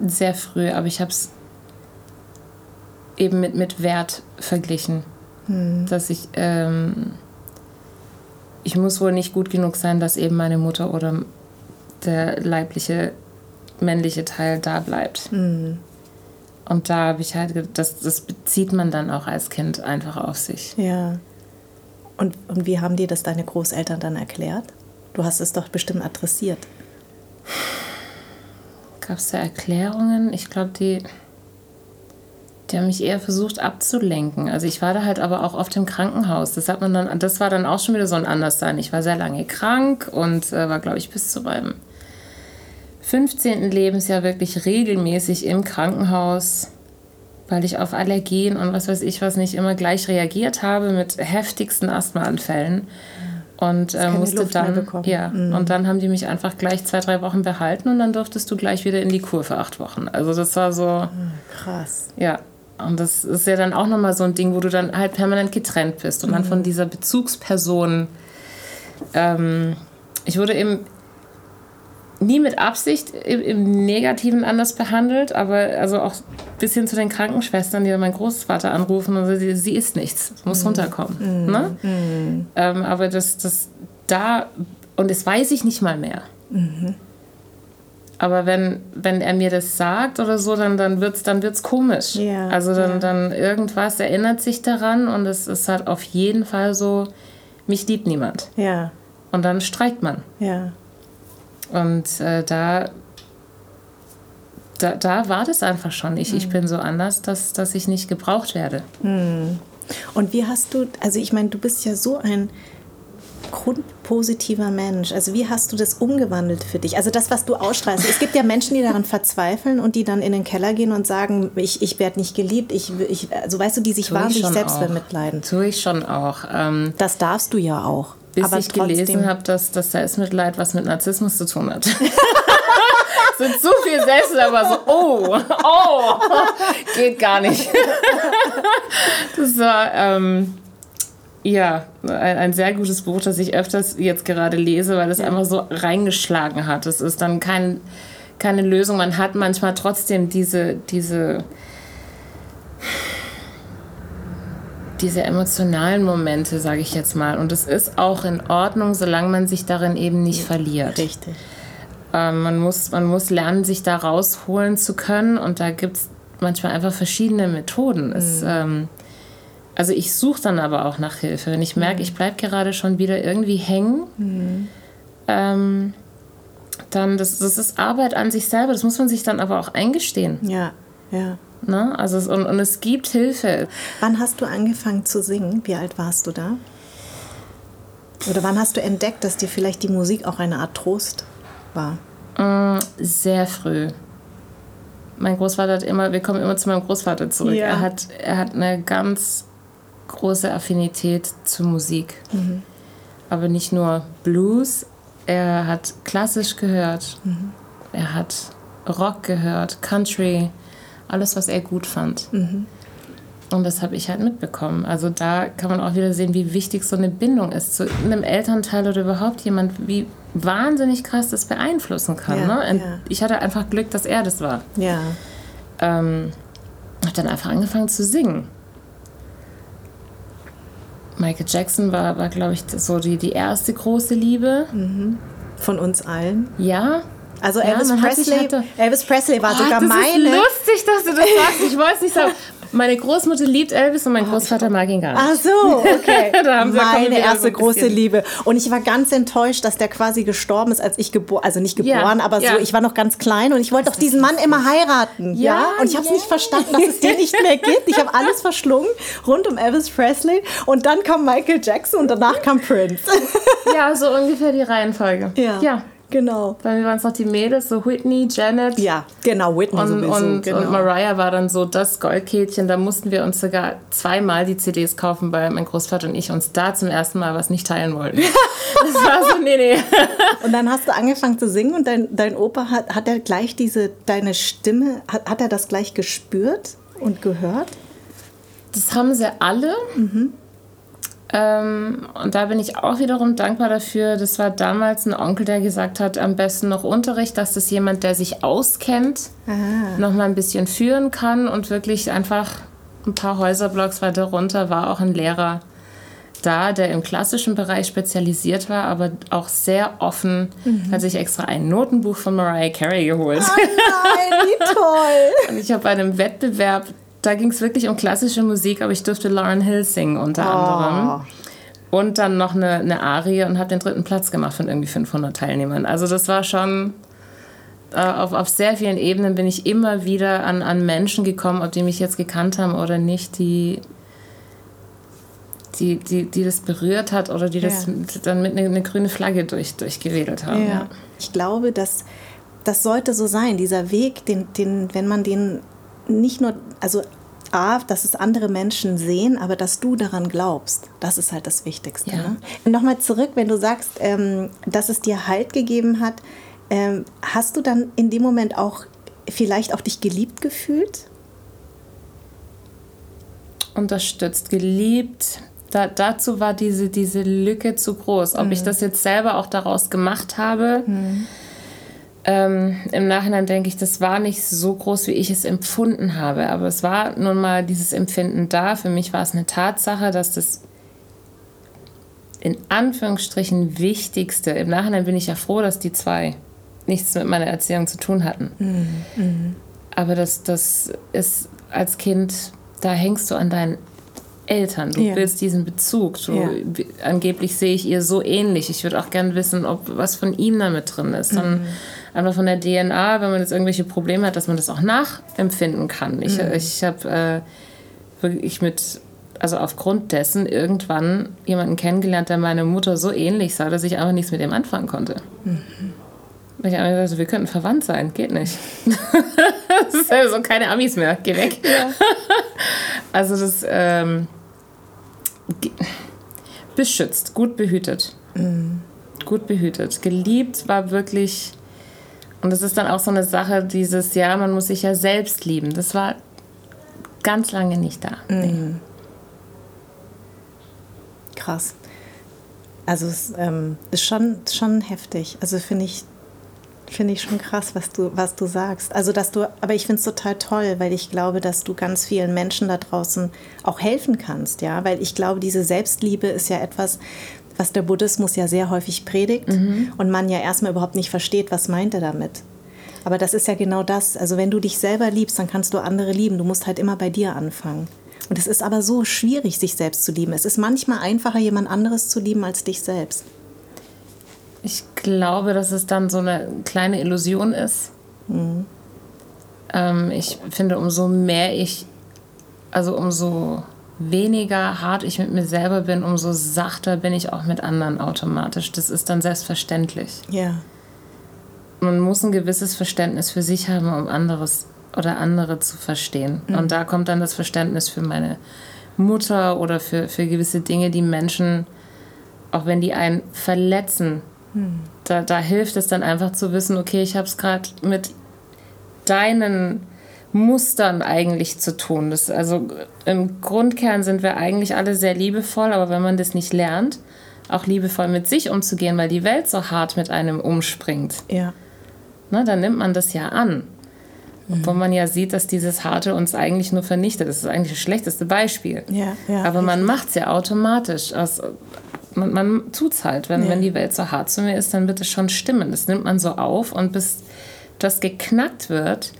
Sehr früh, aber ich habe es eben mit, mit Wert verglichen. Hm. Dass ich, ähm, ich muss wohl nicht gut genug sein, dass eben meine Mutter oder der leibliche männliche Teil da bleibt. Hm. Und da habe ich halt, das, das bezieht man dann auch als Kind einfach auf sich. Ja. Und, und wie haben dir das deine Großeltern dann erklärt? Du hast es doch bestimmt adressiert. Gab es da Erklärungen? Ich glaube, die, die haben mich eher versucht abzulenken. Also ich war da halt aber auch oft im Krankenhaus. Das hat man dann, das war dann auch schon wieder so ein Anderssein. Ich war sehr lange krank und äh, war, glaube ich, bis zu meinem 15. Lebensjahr wirklich regelmäßig im Krankenhaus, weil ich auf Allergien und was weiß ich was nicht immer gleich reagiert habe mit heftigsten Asthmaanfällen. Und äh, musste dann, ja, mhm. und dann haben die mich einfach gleich zwei, drei Wochen behalten und dann durftest du gleich wieder in die Kur für acht Wochen. Also das war so. Ah, krass. Ja. Und das ist ja dann auch nochmal so ein Ding, wo du dann halt permanent getrennt bist und mhm. dann von dieser Bezugsperson. Ähm, ich wurde eben nie mit Absicht im, im, Negativen anders behandelt, aber also auch bis hin zu den Krankenschwestern, die meinen Großvater anrufen und sie, sie ist nichts, muss mhm. runterkommen. Mhm. Ne? Mhm. Ähm, aber das, das da, und das weiß ich nicht mal mehr. Mhm. Aber wenn, wenn er mir das sagt oder so, dann, dann wird es dann wird's komisch. Ja, also dann, ja. dann irgendwas erinnert sich daran und es ist halt auf jeden Fall so, mich liebt niemand. Ja. Und dann streikt man. Ja. Und äh, da, da, da war das einfach schon. Ich, mhm. ich bin so anders, dass, dass ich nicht gebraucht werde. Mhm. Und wie hast du, also ich meine, du bist ja so ein grundpositiver Mensch. Also wie hast du das umgewandelt für dich? Also das, was du ausstrahlst. Es gibt ja Menschen, die daran verzweifeln und die dann in den Keller gehen und sagen, ich, ich werde nicht geliebt. Ich, ich, also weißt du, die sich Tue wahnsinnig selbst auch. bemitleiden. Tue ich schon auch. Ähm, das darfst du ja auch bis aber ich trotzdem. gelesen habe, dass das Selbstmitleid was mit Narzissmus zu tun hat. sind zu viel Selbst, aber so, oh, oh, geht gar nicht. das war, ähm, ja, ein, ein, sehr gutes Buch, das ich öfters jetzt gerade lese, weil es ja. einfach so reingeschlagen hat. Es ist dann kein, keine Lösung. Man hat manchmal trotzdem diese, diese diese emotionalen Momente, sage ich jetzt mal. Und es ist auch in Ordnung, solange man sich darin eben nicht verliert. Richtig. Ähm, man, muss, man muss lernen, sich da rausholen zu können. Und da gibt es manchmal einfach verschiedene Methoden. Mhm. Es, ähm, also ich suche dann aber auch nach Hilfe. Wenn ich merke, mhm. ich bleibe gerade schon wieder irgendwie hängen, mhm. ähm, dann das, das ist Arbeit an sich selber. Das muss man sich dann aber auch eingestehen. Ja, ja. Ne? Also es, und, und es gibt Hilfe. Wann hast du angefangen zu singen? Wie alt warst du da? Oder wann hast du entdeckt, dass dir vielleicht die Musik auch eine Art Trost war? Mm, sehr früh. Mein Großvater hat immer, wir kommen immer zu meinem Großvater zurück. Ja. Er, hat, er hat eine ganz große Affinität zur Musik. Mhm. Aber nicht nur Blues, er hat klassisch gehört. Mhm. Er hat Rock gehört, Country alles, was er gut fand. Mhm. Und das habe ich halt mitbekommen. Also da kann man auch wieder sehen, wie wichtig so eine Bindung ist zu einem Elternteil oder überhaupt jemand, wie wahnsinnig krass das beeinflussen kann. Ja, ne? ja. Ich hatte einfach Glück, dass er das war. Ja. Ähm, habe dann einfach angefangen zu singen. Michael Jackson war, war glaube ich, so die, die erste große Liebe. Mhm. Von uns allen. Ja, also Elvis, ja, Presley, Elvis Presley war oh, sogar das meine. Das ist lustig, dass du das sagst. Ich wollte es nicht sagen. Meine Großmutter liebt Elvis und mein Großvater mag ihn gar nicht. Ach so, okay. Meine erste so große Liebe. Und ich war ganz enttäuscht, dass der quasi gestorben ist, als ich geboren, also nicht geboren, ja, aber ja. so, ich war noch ganz klein und ich wollte doch diesen Mann immer heiraten. Ja. ja? Und ich habe es nicht verstanden, dass es den nicht mehr gibt. Ich habe alles verschlungen rund um Elvis Presley und dann kam Michael Jackson und danach kam Prince. Ja, so ungefähr die Reihenfolge. Ja. ja. Genau. Bei mir waren es noch die Mädels, so Whitney, Janet. Ja, genau, Whitney und, sowieso. Und, genau. und Mariah war dann so das Goldkehlchen. Da mussten wir uns sogar zweimal die CDs kaufen, weil mein Großvater und ich uns da zum ersten Mal was nicht teilen wollten. das war so, nee, nee. und dann hast du angefangen zu singen und dein, dein Opa, hat, hat er gleich diese, deine Stimme, hat, hat er das gleich gespürt und gehört? Das haben sie alle. Mhm. Ähm, und da bin ich auch wiederum dankbar dafür. Das war damals ein Onkel, der gesagt hat, am besten noch Unterricht, dass das jemand, der sich auskennt, Aha. noch mal ein bisschen führen kann und wirklich einfach ein paar Häuserblocks weiter runter war auch ein Lehrer da, der im klassischen Bereich spezialisiert war, aber auch sehr offen, mhm. hat sich extra ein Notenbuch von Mariah Carey geholt. Oh nein, wie toll! und ich habe bei einem Wettbewerb da ging es wirklich um klassische Musik, aber ich durfte Lauren Hill singen unter oh. anderem. und dann noch eine, eine Arie und habe den dritten Platz gemacht von irgendwie 500 Teilnehmern. Also das war schon, äh, auf, auf sehr vielen Ebenen bin ich immer wieder an, an Menschen gekommen, ob die mich jetzt gekannt haben oder nicht, die, die, die, die das berührt hat oder die das ja. dann mit einer eine grüne Flagge durch, durchgewedelt haben. Ja. Ich glaube, dass das sollte so sein, dieser Weg, den, den, wenn man den nicht nur, also A, dass es andere Menschen sehen, aber dass du daran glaubst. Das ist halt das Wichtigste. Ja. Ne? Nochmal zurück, wenn du sagst, ähm, dass es dir Halt gegeben hat, ähm, hast du dann in dem Moment auch vielleicht auch dich geliebt gefühlt? Unterstützt, geliebt. Da, dazu war diese, diese Lücke zu groß. Ob mhm. ich das jetzt selber auch daraus gemacht habe, mhm ähm, Im Nachhinein denke ich, das war nicht so groß, wie ich es empfunden habe. Aber es war nun mal dieses Empfinden da. Für mich war es eine Tatsache, dass das in Anführungsstrichen Wichtigste, im Nachhinein bin ich ja froh, dass die zwei nichts mit meiner Erziehung zu tun hatten. Mhm. mhm. Aber das, das ist als Kind, da hängst du an deinen Eltern. Du ja. willst diesen Bezug. Du, ja. Angeblich sehe ich ihr so ähnlich. Ich würde auch gerne wissen, ob was von ihm damit drin ist. Dann mhm einfach von der DNA, wenn man jetzt irgendwelche Probleme hat, dass man das auch nachempfinden kann. Ich, mhm. ich habe äh, wirklich mit, also aufgrund dessen irgendwann jemanden kennengelernt, der meine Mutter so ähnlich sah, dass ich einfach nichts mit ihm anfangen konnte. Mhm. Ich habe gesagt, wir könnten verwandt sein, geht nicht. das ist ja so keine Amis mehr, geh weg. Ja. also das ähm, beschützt, gut behütet. Mhm. Gut behütet. Geliebt war wirklich und das ist dann auch so eine Sache, dieses, ja, man muss sich ja selbst lieben. Das war ganz lange nicht da. Mhm. Nee. Krass. Also es ähm, ist schon, schon heftig. Also finde ich, finde ich schon krass, was du, was du sagst. Also dass du, aber ich finde es total toll, weil ich glaube, dass du ganz vielen Menschen da draußen auch helfen kannst, ja. Weil ich glaube, diese Selbstliebe ist ja etwas, was der Buddhismus ja sehr häufig predigt mhm. und man ja erstmal überhaupt nicht versteht, was meint er damit. Aber das ist ja genau das. Also wenn du dich selber liebst, dann kannst du andere lieben. Du musst halt immer bei dir anfangen. Und es ist aber so schwierig, sich selbst zu lieben. Es ist manchmal einfacher, jemand anderes zu lieben als dich selbst. Ich glaube, dass es dann so eine kleine Illusion ist. Mhm. Ähm, ich finde, umso mehr ich, also umso weniger hart ich mit mir selber bin, umso sachter bin ich auch mit anderen automatisch. Das ist dann selbstverständlich. Ja. Man muss ein gewisses Verständnis für sich haben, um anderes oder andere zu verstehen. Mhm. Und da kommt dann das Verständnis für meine Mutter oder für, für gewisse Dinge, die Menschen, auch wenn die einen verletzen, mhm. da, da hilft es dann einfach zu wissen, okay, ich habe es gerade mit deinen Mustern eigentlich zu tun. Das, also im Grundkern sind wir eigentlich alle sehr liebevoll, aber wenn man das nicht lernt, auch liebevoll mit sich umzugehen, weil die Welt so hart mit einem umspringt, ja. na, dann nimmt man das ja an. Mhm. Obwohl man ja sieht, dass dieses Harte uns eigentlich nur vernichtet. Das ist eigentlich das schlechteste Beispiel. Ja, ja, aber man macht es ja automatisch. Aus, man, man tut es halt. Wenn, ja. wenn die Welt so hart zu mir ist, dann wird es schon stimmen. Das nimmt man so auf und bis das geknackt wird,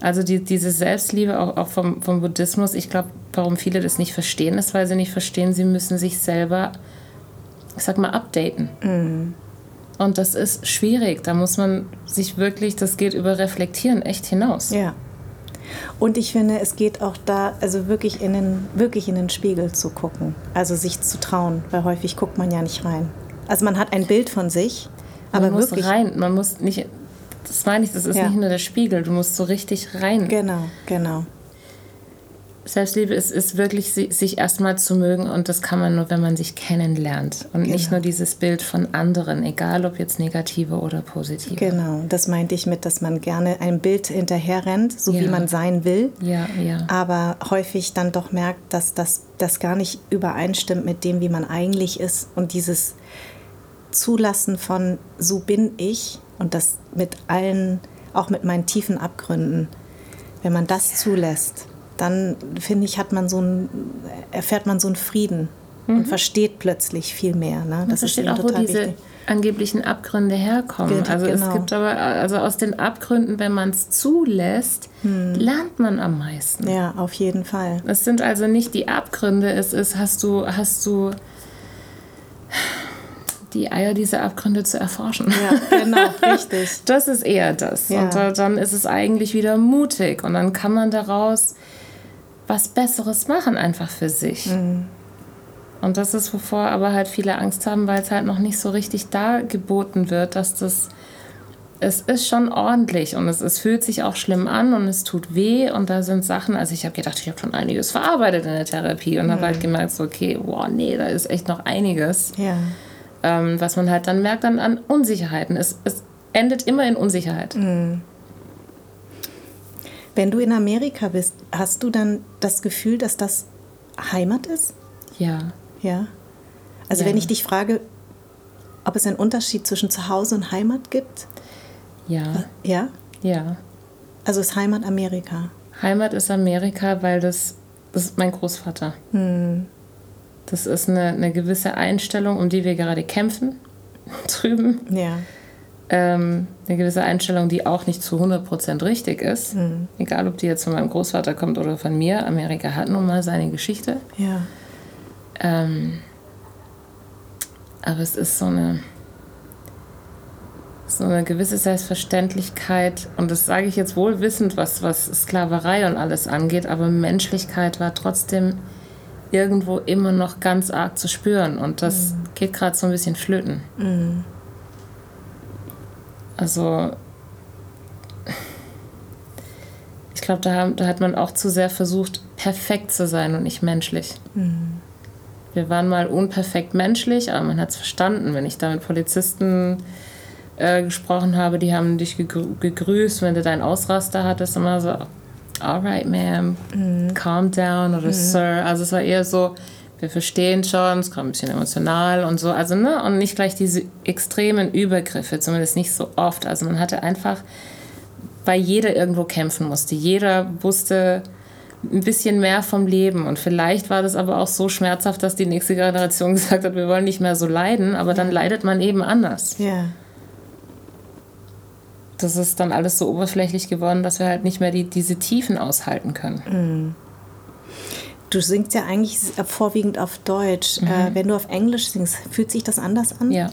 also die, diese Selbstliebe auch, auch vom, vom Buddhismus, ich glaube, warum viele das nicht verstehen, ist, weil sie nicht verstehen, sie müssen sich selber, ich sag mal, updaten. Mhm. Und das ist schwierig. Da muss man sich wirklich, das geht über Reflektieren echt hinaus. Ja. Und ich finde, es geht auch da, also wirklich in den, wirklich in den Spiegel zu gucken. Also sich zu trauen, weil häufig guckt man ja nicht rein. Also man hat ein Bild von sich, aber man wirklich. Muss rein, man muss nicht das meine ich, das ist ja. nicht nur der Spiegel, du musst so richtig rein. Genau, genau. Selbstliebe ist, ist wirklich, sich erstmal zu mögen und das kann man nur, wenn man sich kennenlernt und genau. nicht nur dieses Bild von anderen, egal ob jetzt negative oder positive. Genau, das meinte ich mit, dass man gerne ein Bild hinterher rennt, so ja. wie man sein will, ja, ja. aber häufig dann doch merkt, dass das, das gar nicht übereinstimmt mit dem, wie man eigentlich ist und dieses Zulassen von so bin ich und das mit allen, auch mit meinen tiefen Abgründen. Wenn man das zulässt, dann finde ich, hat man so ein, erfährt man so einen Frieden mhm. und versteht plötzlich viel mehr. Ne? Das versteht ist auch, wo diese wichtig. angeblichen Abgründe herkommen. also genau. es gibt aber, also aus den Abgründen, wenn man es zulässt, hm. lernt man am meisten. Ja, auf jeden Fall. Es sind also nicht die Abgründe, es ist, hast du, hast du die Eier dieser Abgründe zu erforschen. Ja, genau, richtig. Das ist eher das. Ja. Und dann ist es eigentlich wieder mutig und dann kann man daraus was Besseres machen, einfach für sich. Mhm. Und das ist, wovor aber halt viele Angst haben, weil es halt noch nicht so richtig da geboten wird, dass das es ist schon ordentlich und es, es fühlt sich auch schlimm an und es tut weh und da sind Sachen, also ich habe gedacht, ich habe schon einiges verarbeitet in der Therapie und mhm. habe halt gemerkt, so, okay, wow, nee, da ist echt noch einiges, ja. Ähm, was man halt dann merkt dann an Unsicherheiten. Es, es endet immer in Unsicherheit. Mhm. Wenn du in Amerika bist, hast du dann das Gefühl, dass das Heimat ist? Ja. Ja. Also ja. wenn ich dich frage, ob es einen Unterschied zwischen Zuhause und Heimat gibt? Ja. Ja? Ja. Also ist Heimat Amerika? Heimat ist Amerika, weil das, das ist mein Großvater. Hm. Das ist eine, eine gewisse Einstellung, um die wir gerade kämpfen, drüben. Ja. Ähm, eine gewisse Einstellung, die auch nicht zu 100% richtig ist. Hm. Egal, ob die jetzt von meinem Großvater kommt oder von mir. Amerika hat nun mal seine Geschichte. Ja. Ähm, aber es ist so eine so eine gewisse Selbstverständlichkeit, und das sage ich jetzt wohl wissend, was, was Sklaverei und alles angeht, aber Menschlichkeit war trotzdem irgendwo immer noch ganz arg zu spüren. Und das mhm. geht gerade so ein bisschen flöten. Mhm. Also, ich glaube, da, da, hat man auch zu sehr versucht, perfekt zu sein und nicht menschlich. Mhm. Wir waren mal unperfekt menschlich, aber man hat es verstanden. Wenn ich da mit Polizisten äh, gesprochen habe, die haben dich gegrüßt, wenn du deinen Ausraster hattest, immer so, alright, ma'am, mhm. calm down oder mhm. Sir. Also es war eher so, wir verstehen schon, es kam ein bisschen emotional und so. Also, ne, und nicht gleich diese extremen Übergriffe, zumindest nicht so oft. Also man hatte einfach, weil jeder irgendwo kämpfen musste. Jeder wusste ein bisschen mehr vom Leben. Und vielleicht war das aber auch so schmerzhaft, dass die nächste Generation gesagt hat, wir wollen nicht mehr so leiden, aber dann leidet man eben anders. Ja das ist dann alles so oberflächlich geworden, dass wir halt nicht mehr die, diese Tiefen aushalten können. Mhm. Du singst ja eigentlich vorwiegend auf Deutsch. Mhm. Äh, wenn du auf Englisch singst, fühlt sich das anders an? Ja.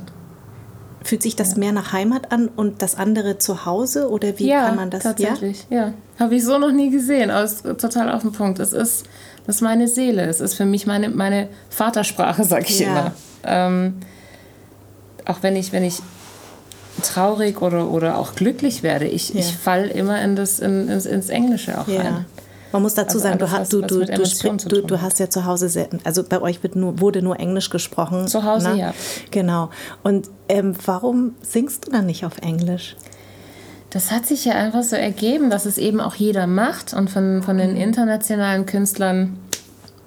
Fühlt sich das ja. mehr nach Heimat an und das andere zu Hause? Oder wie ja, kann man das? Tatsächlich, ja. ja. Habe ich so noch nie gesehen, aber ist total auf den Punkt. Es ist, das ist meine Seele. Es ist für mich meine, meine Vatersprache, sag ich ja. immer. Ähm, auch wenn ich, wenn ich traurig oder, oder auch glücklich werde. Ich, ja. ich falle immer in das, in, ins, ins Englische auch ja. rein. Man muss dazu also sagen, du, hast, du, du, du, du, hast ja zu Hause, sehr, also bei euch wird nur, wurde nur Englisch gesprochen. Zu Hause, ne? ja. Genau. Und ähm, warum singst du dann nicht auf Englisch? Das hat sich ja einfach so ergeben, dass es eben auch jeder macht. Und von, von den mhm. internationalen Künstlern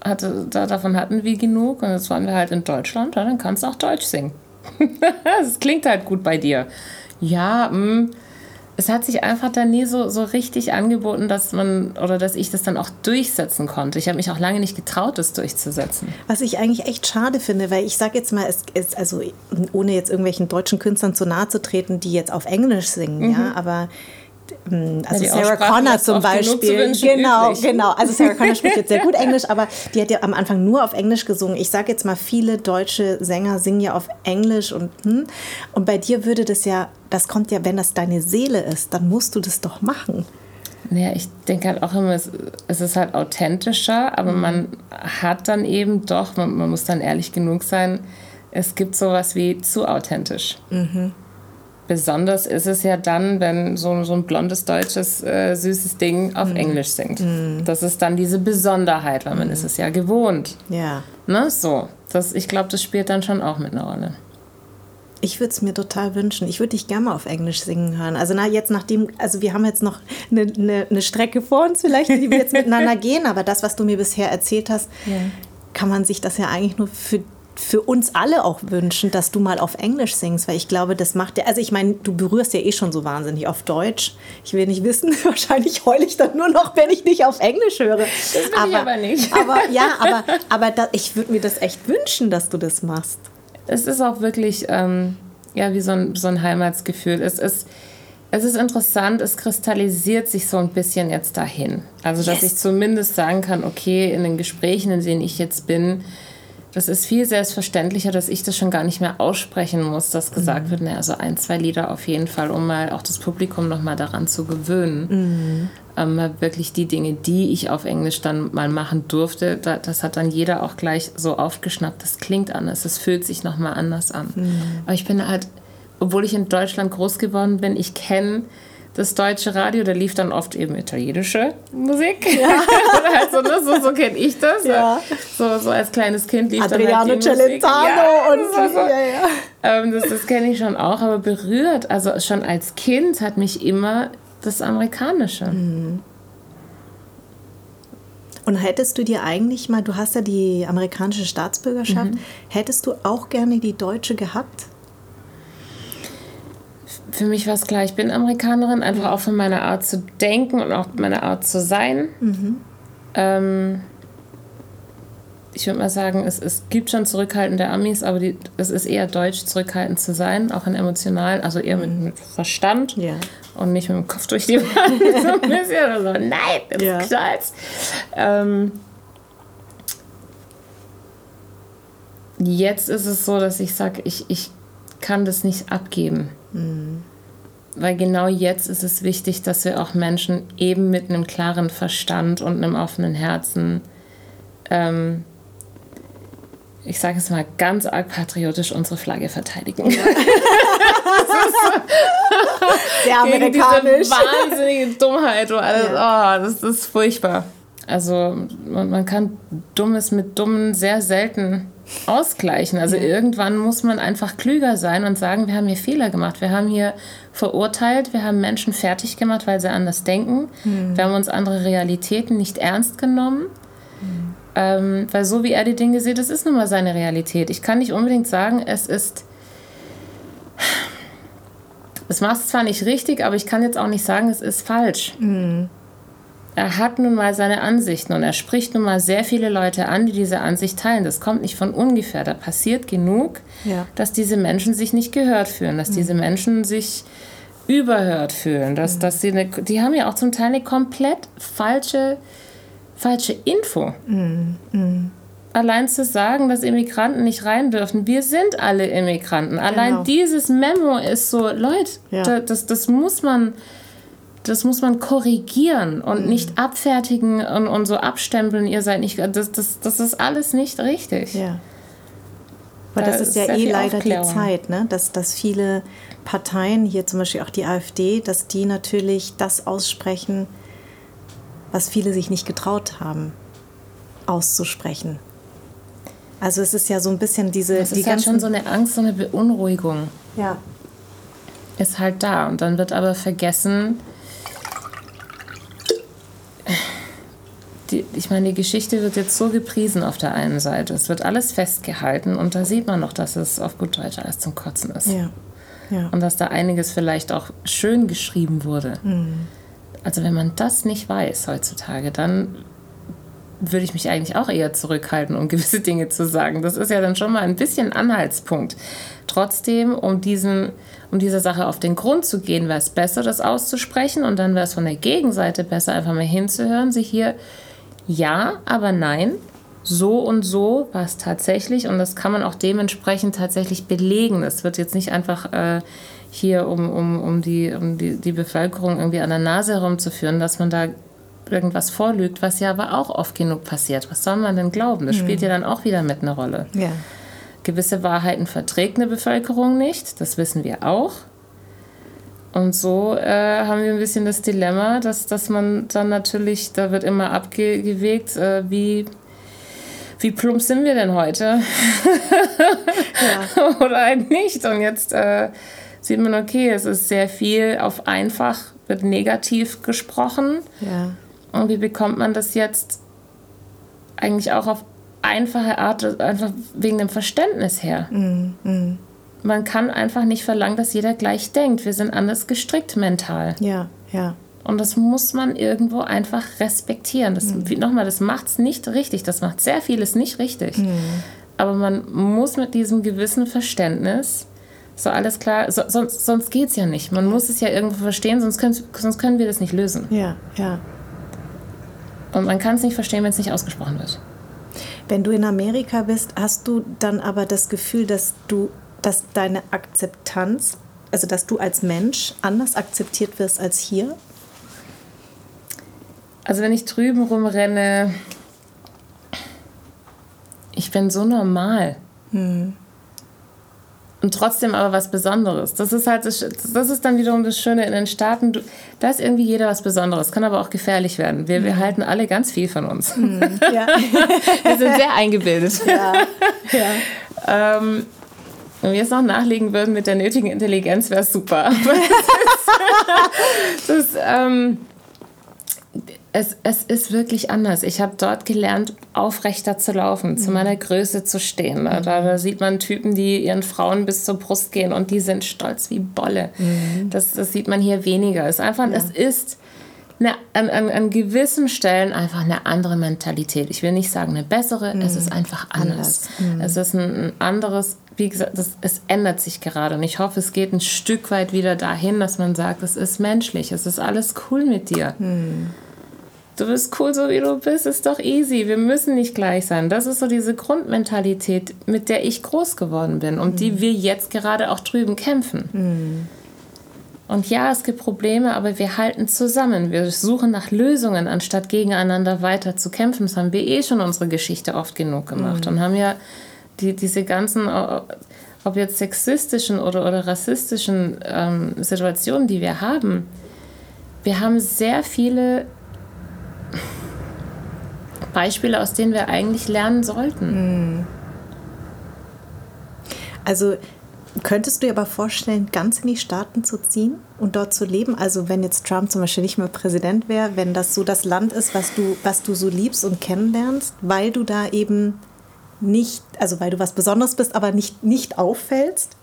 hatte, da, davon hatten wir genug. Und jetzt waren wir halt in Deutschland, ja, dann kannst du auch Deutsch singen. Es klingt halt gut bei dir. Ja, mh. Mm, es hat sich einfach dann nie so, so richtig angeboten, dass man oder dass ich das dann auch durchsetzen konnte. Ich habe mich auch lange nicht getraut, das durchzusetzen. Was ich eigentlich echt schade finde, weil ich sage jetzt mal, es ist also ohne jetzt irgendwelchen deutschen Künstlern zu nahe zu treten, die jetzt auf Englisch singen, mhm. ja, aber also ja, Sarah Connor zum Beispiel. Genau, üblich. genau. Also Sarah Connor spricht jetzt sehr gut Englisch, aber die hat ja am Anfang nur auf Englisch gesungen. Ich sage jetzt mal, viele deutsche Sänger singen ja auf Englisch und hm, und bei dir würde das ja, das kommt ja, wenn das deine Seele ist, dann musst du das doch machen. Naja, ich denke halt auch immer, es, es ist halt authentischer, aber mhm. man hat dann eben doch, man, man, muss dann ehrlich genug sein, es gibt sowas wie zu authentisch. Mhm. Besonders ist es ja dann, wenn so, so ein blondes, deutsches, äh, süßes Ding auf mm. Englisch singt. Mm. Das ist dann diese Besonderheit, weil man mm. ist es ja gewohnt. Ja. Ne? So. Das, ich glaube, das spielt dann schon auch mit einer Rolle. Ich würde es mir total wünschen. Ich würde dich gerne mal auf Englisch singen hören. Also na, jetzt nachdem, also wir haben jetzt noch eine, eine, eine Strecke vor uns vielleicht, die wir jetzt miteinander gehen, aber das, was du mir bisher erzählt hast, ja. kann man sich das ja eigentlich nur für für uns alle auch wünschen, dass du mal auf Englisch singst, weil ich glaube, das macht ja, also ich meine, du berührst ja eh schon so wahnsinnig auf Deutsch. Ich will nicht wissen, wahrscheinlich heule ich dann nur noch, wenn ich nicht auf Englisch höre. Das will aber, ich aber nicht. Aber ja, aber, aber da, ich würde mir das echt wünschen, dass du das machst. Es ist auch wirklich, ähm, ja, wie so ein, so ein Heimatsgefühl. Es ist, es ist interessant, es kristallisiert sich so ein bisschen jetzt dahin. Also, dass yes. ich zumindest sagen kann, okay, in den Gesprächen, in denen ich jetzt bin, das ist viel selbstverständlicher, dass ich das schon gar nicht mehr aussprechen muss, dass gesagt mhm. wird, naja, so ein, zwei Lieder auf jeden Fall, um mal auch das Publikum nochmal daran zu gewöhnen. Mhm. Ähm, wirklich die Dinge, die ich auf Englisch dann mal machen durfte, da, das hat dann jeder auch gleich so aufgeschnappt. Das klingt anders, es fühlt sich nochmal anders an. Mhm. Aber ich bin halt, obwohl ich in Deutschland groß geworden bin, ich kenne das deutsche Radio, da lief dann oft eben italienische Musik. Ja. halt so, ne? so, so kenne ich das. Ja. So, so als kleines Kind lief Adriano dann halt Celentano ja, und so. ja. Ähm, das, das kenne ich schon auch, aber berührt, also schon als Kind hat mich immer das Amerikanische. Mhm. Und hättest du dir eigentlich mal, du hast ja die amerikanische Staatsbürgerschaft, mhm. hättest du auch gerne die deutsche gehabt? Für mich war es klar, ich bin Amerikanerin, einfach auch von meiner Art zu denken und auch meiner Art zu sein. Mhm. Ähm, ich würde mal sagen, es, es gibt schon zurückhaltende Amis, aber die, es ist eher deutsch, zurückhaltend zu sein, auch in emotionalen, also eher mit, mit Verstand ja. und nicht mit dem Kopf durch die Wand, so ein bisschen oder so. Nein, das ja. knallt. Ähm, jetzt ist es so, dass ich sage, ich, ich kann das nicht abgeben. Mhm. Weil genau jetzt ist es wichtig, dass wir auch Menschen eben mit einem klaren Verstand und einem offenen Herzen, ähm, ich sage es mal ganz arg patriotisch, unsere Flagge verteidigen. Ja. Sehr amerikanisch. Diese wahnsinnige Dummheit, alles, ja. oh, das ist furchtbar. Also man, man kann Dummes mit Dummen sehr selten ausgleichen. Also ja. irgendwann muss man einfach klüger sein und sagen, wir haben hier Fehler gemacht. Wir haben hier verurteilt, wir haben Menschen fertig gemacht, weil sie anders denken. Mhm. Wir haben uns andere Realitäten nicht ernst genommen. Mhm. Ähm, weil so wie er die Dinge sieht, das ist nun mal seine Realität. Ich kann nicht unbedingt sagen, es ist... Es macht es zwar nicht richtig, aber ich kann jetzt auch nicht sagen, es ist falsch. Mhm er hat nun mal seine Ansichten und er spricht nun mal sehr viele Leute an, die diese Ansicht teilen. Das kommt nicht von ungefähr. Da passiert genug, ja. dass diese Menschen sich nicht gehört fühlen, dass mhm. diese Menschen sich überhört fühlen, dass, mhm. dass sie eine, die haben ja auch zum Teil eine komplett falsche, falsche Info. Mhm. mhm. Allein zu sagen, dass Immigranten nicht rein dürfen. Wir sind alle Immigranten. Allein genau. dieses Memo ist so, Leute, ja. das, das muss man das muss man korrigieren und mhm. nicht abfertigen und, und so abstempeln, ihr seid nicht. Das, das, das ist alles nicht richtig. Ja. Aber da das ist ja eh leider Aufklärung. die Zeit, ne? dass, dass viele Parteien, hier zum Beispiel auch die AfD, dass die natürlich das aussprechen, was viele sich nicht getraut haben, auszusprechen. Also es ist ja so ein bisschen diese. Es ist die halt schon so eine Angst, so eine Beunruhigung. Ja. Ist halt da. Und dann wird aber vergessen, die, ich meine, die Geschichte wird jetzt so gepriesen auf der einen Seite. Es wird alles festgehalten und da sieht man noch, dass es auf gut Deutsch alles zum Kotzen ist. Ja. Ja. Und dass da einiges vielleicht auch schön geschrieben wurde. Mhm. Also wenn man das nicht weiß heutzutage, dann würde ich mich eigentlich auch eher zurückhalten, um gewisse Dinge zu sagen. Das ist ja dann schon mal ein bisschen Anhaltspunkt. Trotzdem, um, diesen, um dieser Sache auf den Grund zu gehen, wäre es besser, das auszusprechen und dann wäre es von der Gegenseite besser, einfach mal hinzuhören, sich hier ja, aber nein. So und so war es tatsächlich und das kann man auch dementsprechend tatsächlich belegen. Es wird jetzt nicht einfach äh, hier, um, um, um, die, um die, die Bevölkerung irgendwie an der Nase herumzuführen, dass man da irgendwas vorlügt, was ja aber auch oft genug passiert. Was soll man denn glauben? Das spielt mhm. ja dann auch wieder mit einer Rolle. Ja. Gewisse Wahrheiten verträgt eine Bevölkerung nicht, das wissen wir auch. Und so äh, haben wir ein bisschen das Dilemma, dass, dass man dann natürlich, da wird immer abgewegt, äh, wie, wie plump sind wir denn heute? ja. Oder halt nicht. Und jetzt äh, sieht man, okay, es ist sehr viel auf einfach, wird negativ gesprochen. Ja. Und wie bekommt man das jetzt eigentlich auch auf einfache Art, einfach wegen dem Verständnis her? Mm, mm man kann einfach nicht verlangen, dass jeder gleich denkt. Wir sind anders gestrickt mental. Ja, ja. Und das muss man irgendwo einfach respektieren. Das, mhm. Nochmal, das macht es nicht richtig. Das macht sehr vieles nicht richtig. Mhm. Aber man muss mit diesem gewissen Verständnis, so alles klar, so, sonst, sonst geht es ja nicht. Man muss es ja irgendwo verstehen, sonst können, sonst können wir das nicht lösen. Ja, ja. Und man kann es nicht verstehen, wenn es nicht ausgesprochen wird. Wenn du in Amerika bist, hast du dann aber das Gefühl, dass du, dass deine Akzeptanz, also dass du als Mensch anders akzeptiert wirst als hier? Also wenn ich drüben rumrenne, ich bin so normal. Hm. Und trotzdem aber was Besonderes. Das ist halt das, das ist dann wiederum das Schöne in den Staaten. Da ist irgendwie jeder was Besonderes. Kann aber auch gefährlich werden. Wir, wir hm. halten alle ganz viel von uns. Mhm, ja. wir sind sehr eingebildet. Ja. ja. ähm, wenn wir es noch nachlegen würden mit der nötigen Intelligenz, wäre es super. das, ist, ähm, es, es ist wirklich anders. Ich habe dort gelernt, aufrechter zu laufen, mhm. zu meiner Größe zu stehen. Da, da, sieht man Typen, die ihren Frauen bis zur Brust gehen und die sind stolz wie Bolle. Mhm. Das, das sieht man hier weniger. Es ist einfach, ja. es ist eine, an, an, an gewissen Stellen einfach eine andere Mentalität. Ich will nicht sagen eine bessere, mhm. es ist einfach anders. anders. Mhm. Es ist ein, ein anderes, wie gesagt, das, es ändert sich gerade und ich hoffe, es geht ein Stück weit wieder dahin, dass man sagt, es ist menschlich, es ist alles cool mit dir. Mhm du bist cool, so wie du bist, ist doch easy. Wir müssen nicht gleich sein. Das ist so diese Grundmentalität, mit der ich groß geworden bin und mhm. die wir jetzt gerade auch drüben kämpfen. Mhm. Und ja, es gibt Probleme, aber wir halten zusammen. Wir suchen nach Lösungen, anstatt gegeneinander weiter zu kämpfen. Das haben wir eh schon unsere Geschichte oft genug gemacht mhm. und haben ja die, diese ganzen, ob jetzt sexistischen oder, oder rassistischen ähm, Situationen, die wir haben, wir haben sehr viele Beispiele, aus denen wir eigentlich lernen sollten. Hm. Also könntest du dir aber vorstellen, ganz in die Staaten zu ziehen und dort zu leben? Also wenn jetzt Trump zum Beispiel nicht mehr Präsident wäre, wenn das so das Land ist, was du, was du so liebst und kennenlernst, weil du da eben nicht, also weil du was Besonderes bist, aber nicht, nicht auffällst?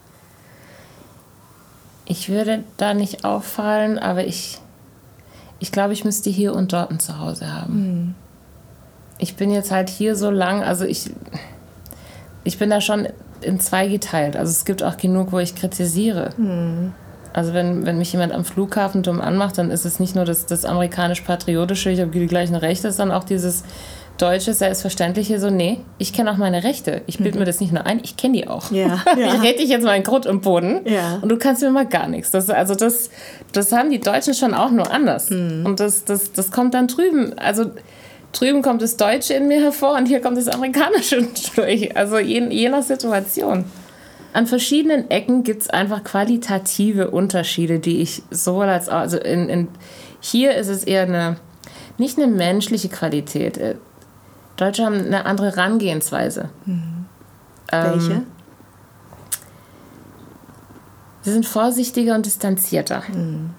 Ich würde da nicht auffallen, aber ich, ich glaube, ich müsste hier und dort ein Zuhause haben. Hm ich bin jetzt halt hier so lang, also ich, ich bin da schon in zwei geteilt. Also es gibt auch genug, wo ich kritisiere. Mhm. Also wenn, wenn mich jemand am Flughafen dumm anmacht, dann ist es nicht nur das, das amerikanisch-patriotische, ich habe die gleichen Rechte, sondern auch dieses deutsche, selbstverständliche, so, nee, ich kenne auch meine Rechte. Ich bilde mhm. mir das nicht nur ein, ich kenne die auch. Ja, ja. Ich rede dich jetzt mal in Grund und Boden ja. und du kannst mir mal gar nichts. Das, also das, das haben die Deutschen schon auch nur anders. Mhm. Und das, das, das kommt dann drüben. Also drüben kommt das Deutsche in mir hervor und hier kommt das Amerikanische durch. Also je, je nach Situation. An verschiedenen Ecken gibt es einfach qualitative Unterschiede, die ich sowohl als auch, also in, in, hier ist es eher eine, nicht eine menschliche Qualität. Äh, Deutsche haben eine andere Herangehensweise. Mhm. Welche? Ähm, sie sind vorsichtiger und distanzierter. Mhm.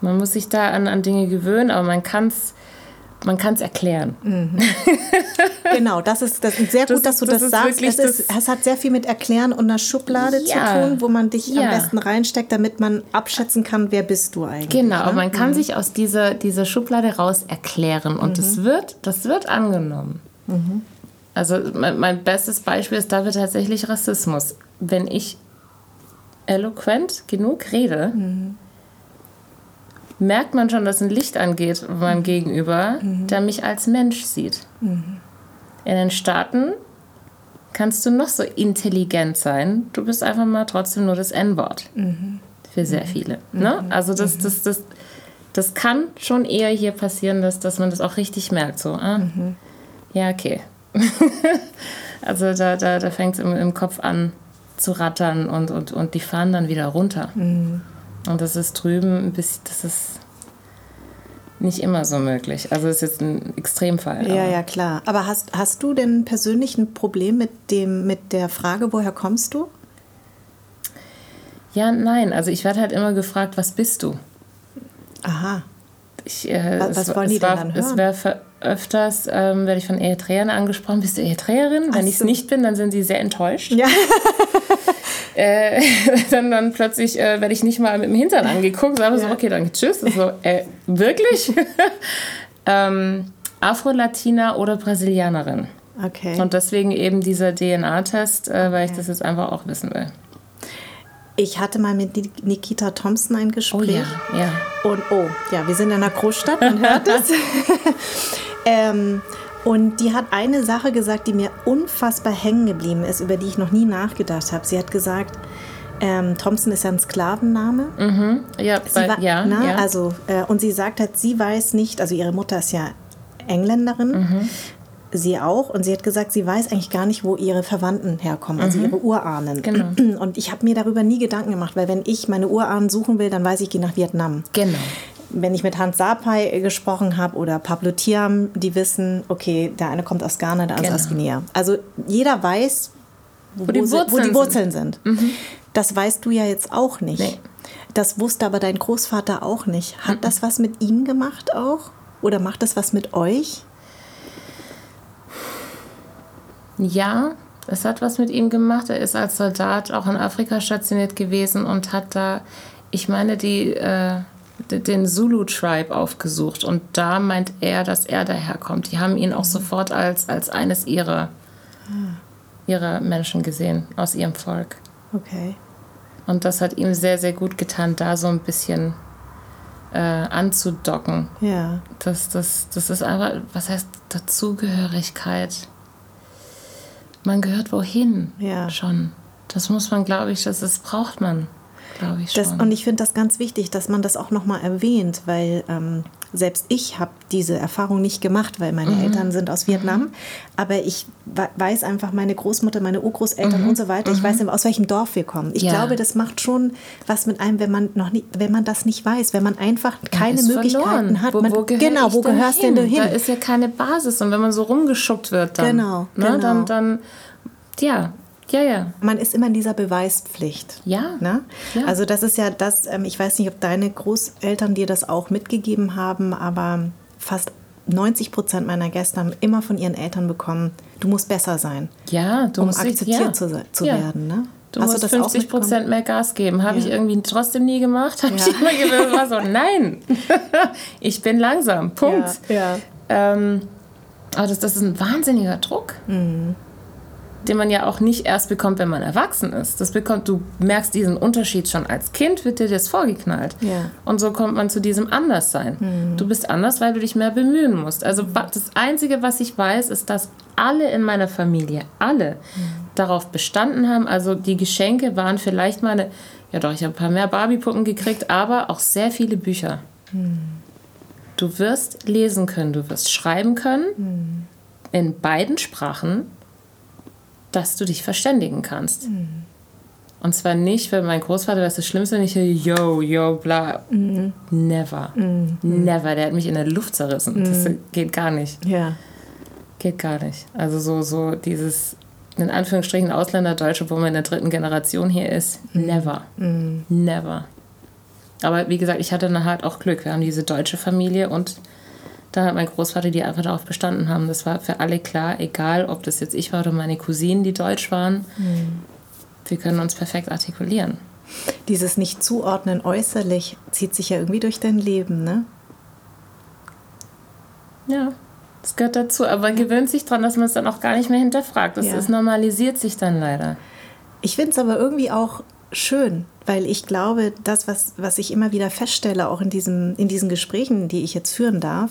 Man muss sich da an, an Dinge gewöhnen, aber man kann es man kann es erklären. Mhm. genau, das ist, das ist sehr gut, das, dass du das, das sagst. Es, ist, es, hat sehr viel mit Erklären und einer Schublade ja. zu tun, wo man dich ja. am besten reinsteckt, damit man abschätzen kann, wer bist du eigentlich. Genau, ne? man kann mhm. sich aus dieser, dieser Schublade raus erklären und mhm. das, wird, das wird angenommen. Mhm. Also mein, mein bestes Beispiel ist da wird tatsächlich Rassismus. Wenn ich eloquent genug rede, mhm merkt man schon, dass ein Licht angeht beim mhm. Gegenüber, mhm. der mich als Mensch sieht. Mhm. In den Staaten kannst du noch so intelligent sein, du bist einfach mal trotzdem nur das N-Wort. Mhm. Für sehr mhm. viele. Ne? Mhm. Also das, das, das, das kann schon eher hier passieren, dass, dass man das auch richtig merkt. So, ah, ja, okay. also da, da, da fängt es im, im Kopf an zu rattern und, und, und die fahren dann wieder runter. Und das ist drüben ein bisschen, das ist nicht immer so möglich. Also das ist jetzt ein Extremfall. Ja, ja, klar. Aber hast, hast du denn persönlich ein Problem mit, dem, mit der Frage, woher kommst du? Ja, nein. Also ich werde halt immer gefragt, was bist du? Aha. Ich, äh, was, was wollen die denn war, dann hören? Es wäre öfters, ähm, werde ich von Eritreern angesprochen, bist du Eritreerin? Wenn so. ich es nicht bin, dann sind sie sehr enttäuscht. Ja. äh, dann, dann plötzlich äh, werde ich nicht mal mit dem Hintern angeguckt, sage ja. so, okay, danke, tschüss. So, äh, wirklich? ähm, Afro-Latina oder Brasilianerin. Okay. Und deswegen eben dieser DNA-Test, äh, weil ich das jetzt einfach auch wissen will. Ich hatte mal mit Nikita Thompson ein Gespräch. Oh ja, ja. Und oh, ja, wir sind in einer Großstadt, man hört es. ähm, Und die hat eine Sache gesagt, die mir unfassbar hängen geblieben ist, über die ich noch nie nachgedacht habe. Sie hat gesagt, ähm, Thompson ist ja ein Sklavenname. Mhm. Ja, war, ja, ne? ja. Also, äh, und sie sagt halt, sie weiß nicht, also ihre Mutter ist ja Engländerin, Mhm. sie auch. Und sie hat gesagt, sie weiß eigentlich gar nicht, wo ihre Verwandten herkommen, also ihre Urahnen. Mhm. Genau. Und ich habe mir darüber nie Gedanken gemacht, weil wenn ich meine Urahnen suchen will, dann weiß ich, ich gehe nach Vietnam. Genau. Wenn ich mit Hans Sapai gesprochen habe oder Pablo Thiam, die wissen, okay, der eine kommt aus Ghana, der andere Genau. aus Guinea. Also jeder weiß, wo, die sie- wo Wurzeln die Wurzeln sind. Das weißt du ja jetzt auch nicht. Nee. Das wusste aber dein Großvater auch nicht. Hat das was mit ihm gemacht auch? Oder macht das was mit euch? Ja, es hat was mit ihm gemacht. Er ist als Soldat auch in Afrika stationiert gewesen und hat da, ich meine, die, äh, den Zulu-Tribe aufgesucht. Und da meint er, dass er daherkommt. Die haben ihn auch sofort als, als eines ihrer, ihrer Menschen gesehen, aus ihrem Volk. Okay. Und das hat ihm sehr, sehr gut getan, da so ein bisschen äh, anzudocken. Ja. Das, das, das ist einfach, was heißt Dazugehörigkeit? Man gehört wohin Ja. schon. Das muss man, glaube ich, das, das braucht man, glaube ich Das, schon. und ich finde das ganz wichtig, dass man das auch nochmal erwähnt, weil ähm, selbst ich habe diese Erfahrung nicht gemacht, weil meine Mhm. Eltern sind aus Vietnam. Aber ich we- weiß einfach, meine Großmutter, meine Urgroßeltern Mhm. und so weiter, ich weiß, aus welchem Dorf wir kommen. Ich Ja. glaube, das macht schon was mit einem, wenn man noch nie, wenn man das nicht weiß, wenn man einfach keine Möglichkeiten verloren. hat. Wo, man, wo gehör genau, wo denn gehörst denn du hin? Da ist ja keine Basis. Und wenn man so rumgeschuckt wird, dann, Genau, ne, genau. dann, dann, ja, ja, ja. man ist immer in dieser Beweispflicht. Ja. Ne? Ja. Also das ist ja das, ähm, ich weiß nicht, ob deine Großeltern dir das auch mitgegeben haben, aber fast 90 Prozent meiner Gäste haben immer von ihren Eltern bekommen, du musst besser sein, Ja, du um musst akzeptiert ja. zu, zu Ja. werden. Ne? Du Hast musst auch 50 mitbekommen? Prozent mehr Gas geben. Habe ich irgendwie trotzdem nie gemacht. Habe ich immer gewusst, war so, nein, ich bin langsam. Punkt. Ja, ja. Ähm, aber das, das ist ein wahnsinniger Druck, Mhm. Den man ja auch nicht erst bekommt, wenn man erwachsen ist. Das bekommt, du merkst diesen Unterschied schon als Kind, wird dir das vorgeknallt. Ja. Mhm. Und so kommt man zu diesem Anderssein. Du bist anders, weil du dich mehr bemühen musst. Also das Einzige, was ich weiß, ist, dass alle in meiner Familie, alle, Mhm. darauf bestanden haben. Also die Geschenke waren vielleicht mal eine, ja doch, ich habe ein paar mehr Barbiepuppen gekriegt, aber auch sehr viele Bücher. Du wirst lesen können, du wirst schreiben können, in beiden Sprachen, dass du dich verständigen kannst. Und zwar nicht, weil mein Großvater, das ist das Schlimmste, nicht yo, yo, bla. Never. Never. Der hat mich in der Luft zerrissen. Das geht gar nicht. Ja. Geht gar nicht. Also so, so dieses, in Anführungsstrichen, Ausländerdeutsche, wo man in der dritten Generation hier ist. Never. Never. Aber wie gesagt, ich hatte dann halt auch Glück. Wir haben diese deutsche Familie und da hat mein Großvater, die einfach darauf bestanden haben. Das war für alle klar, egal ob das jetzt ich war oder meine Cousinen, die deutsch waren. Wir können uns perfekt artikulieren. Dieses Nicht-Zuordnen äußerlich zieht sich ja irgendwie durch dein Leben, ne? Ja, das gehört dazu. Aber man gewöhnt sich dran, dass man es dann auch gar nicht mehr hinterfragt. Das Ja. ist, normalisiert sich dann leider. Ich finde es aber irgendwie auch schön, weil ich glaube, das, was, was ich immer wieder feststelle, auch in, diesem, in diesen Gesprächen, die ich jetzt führen darf,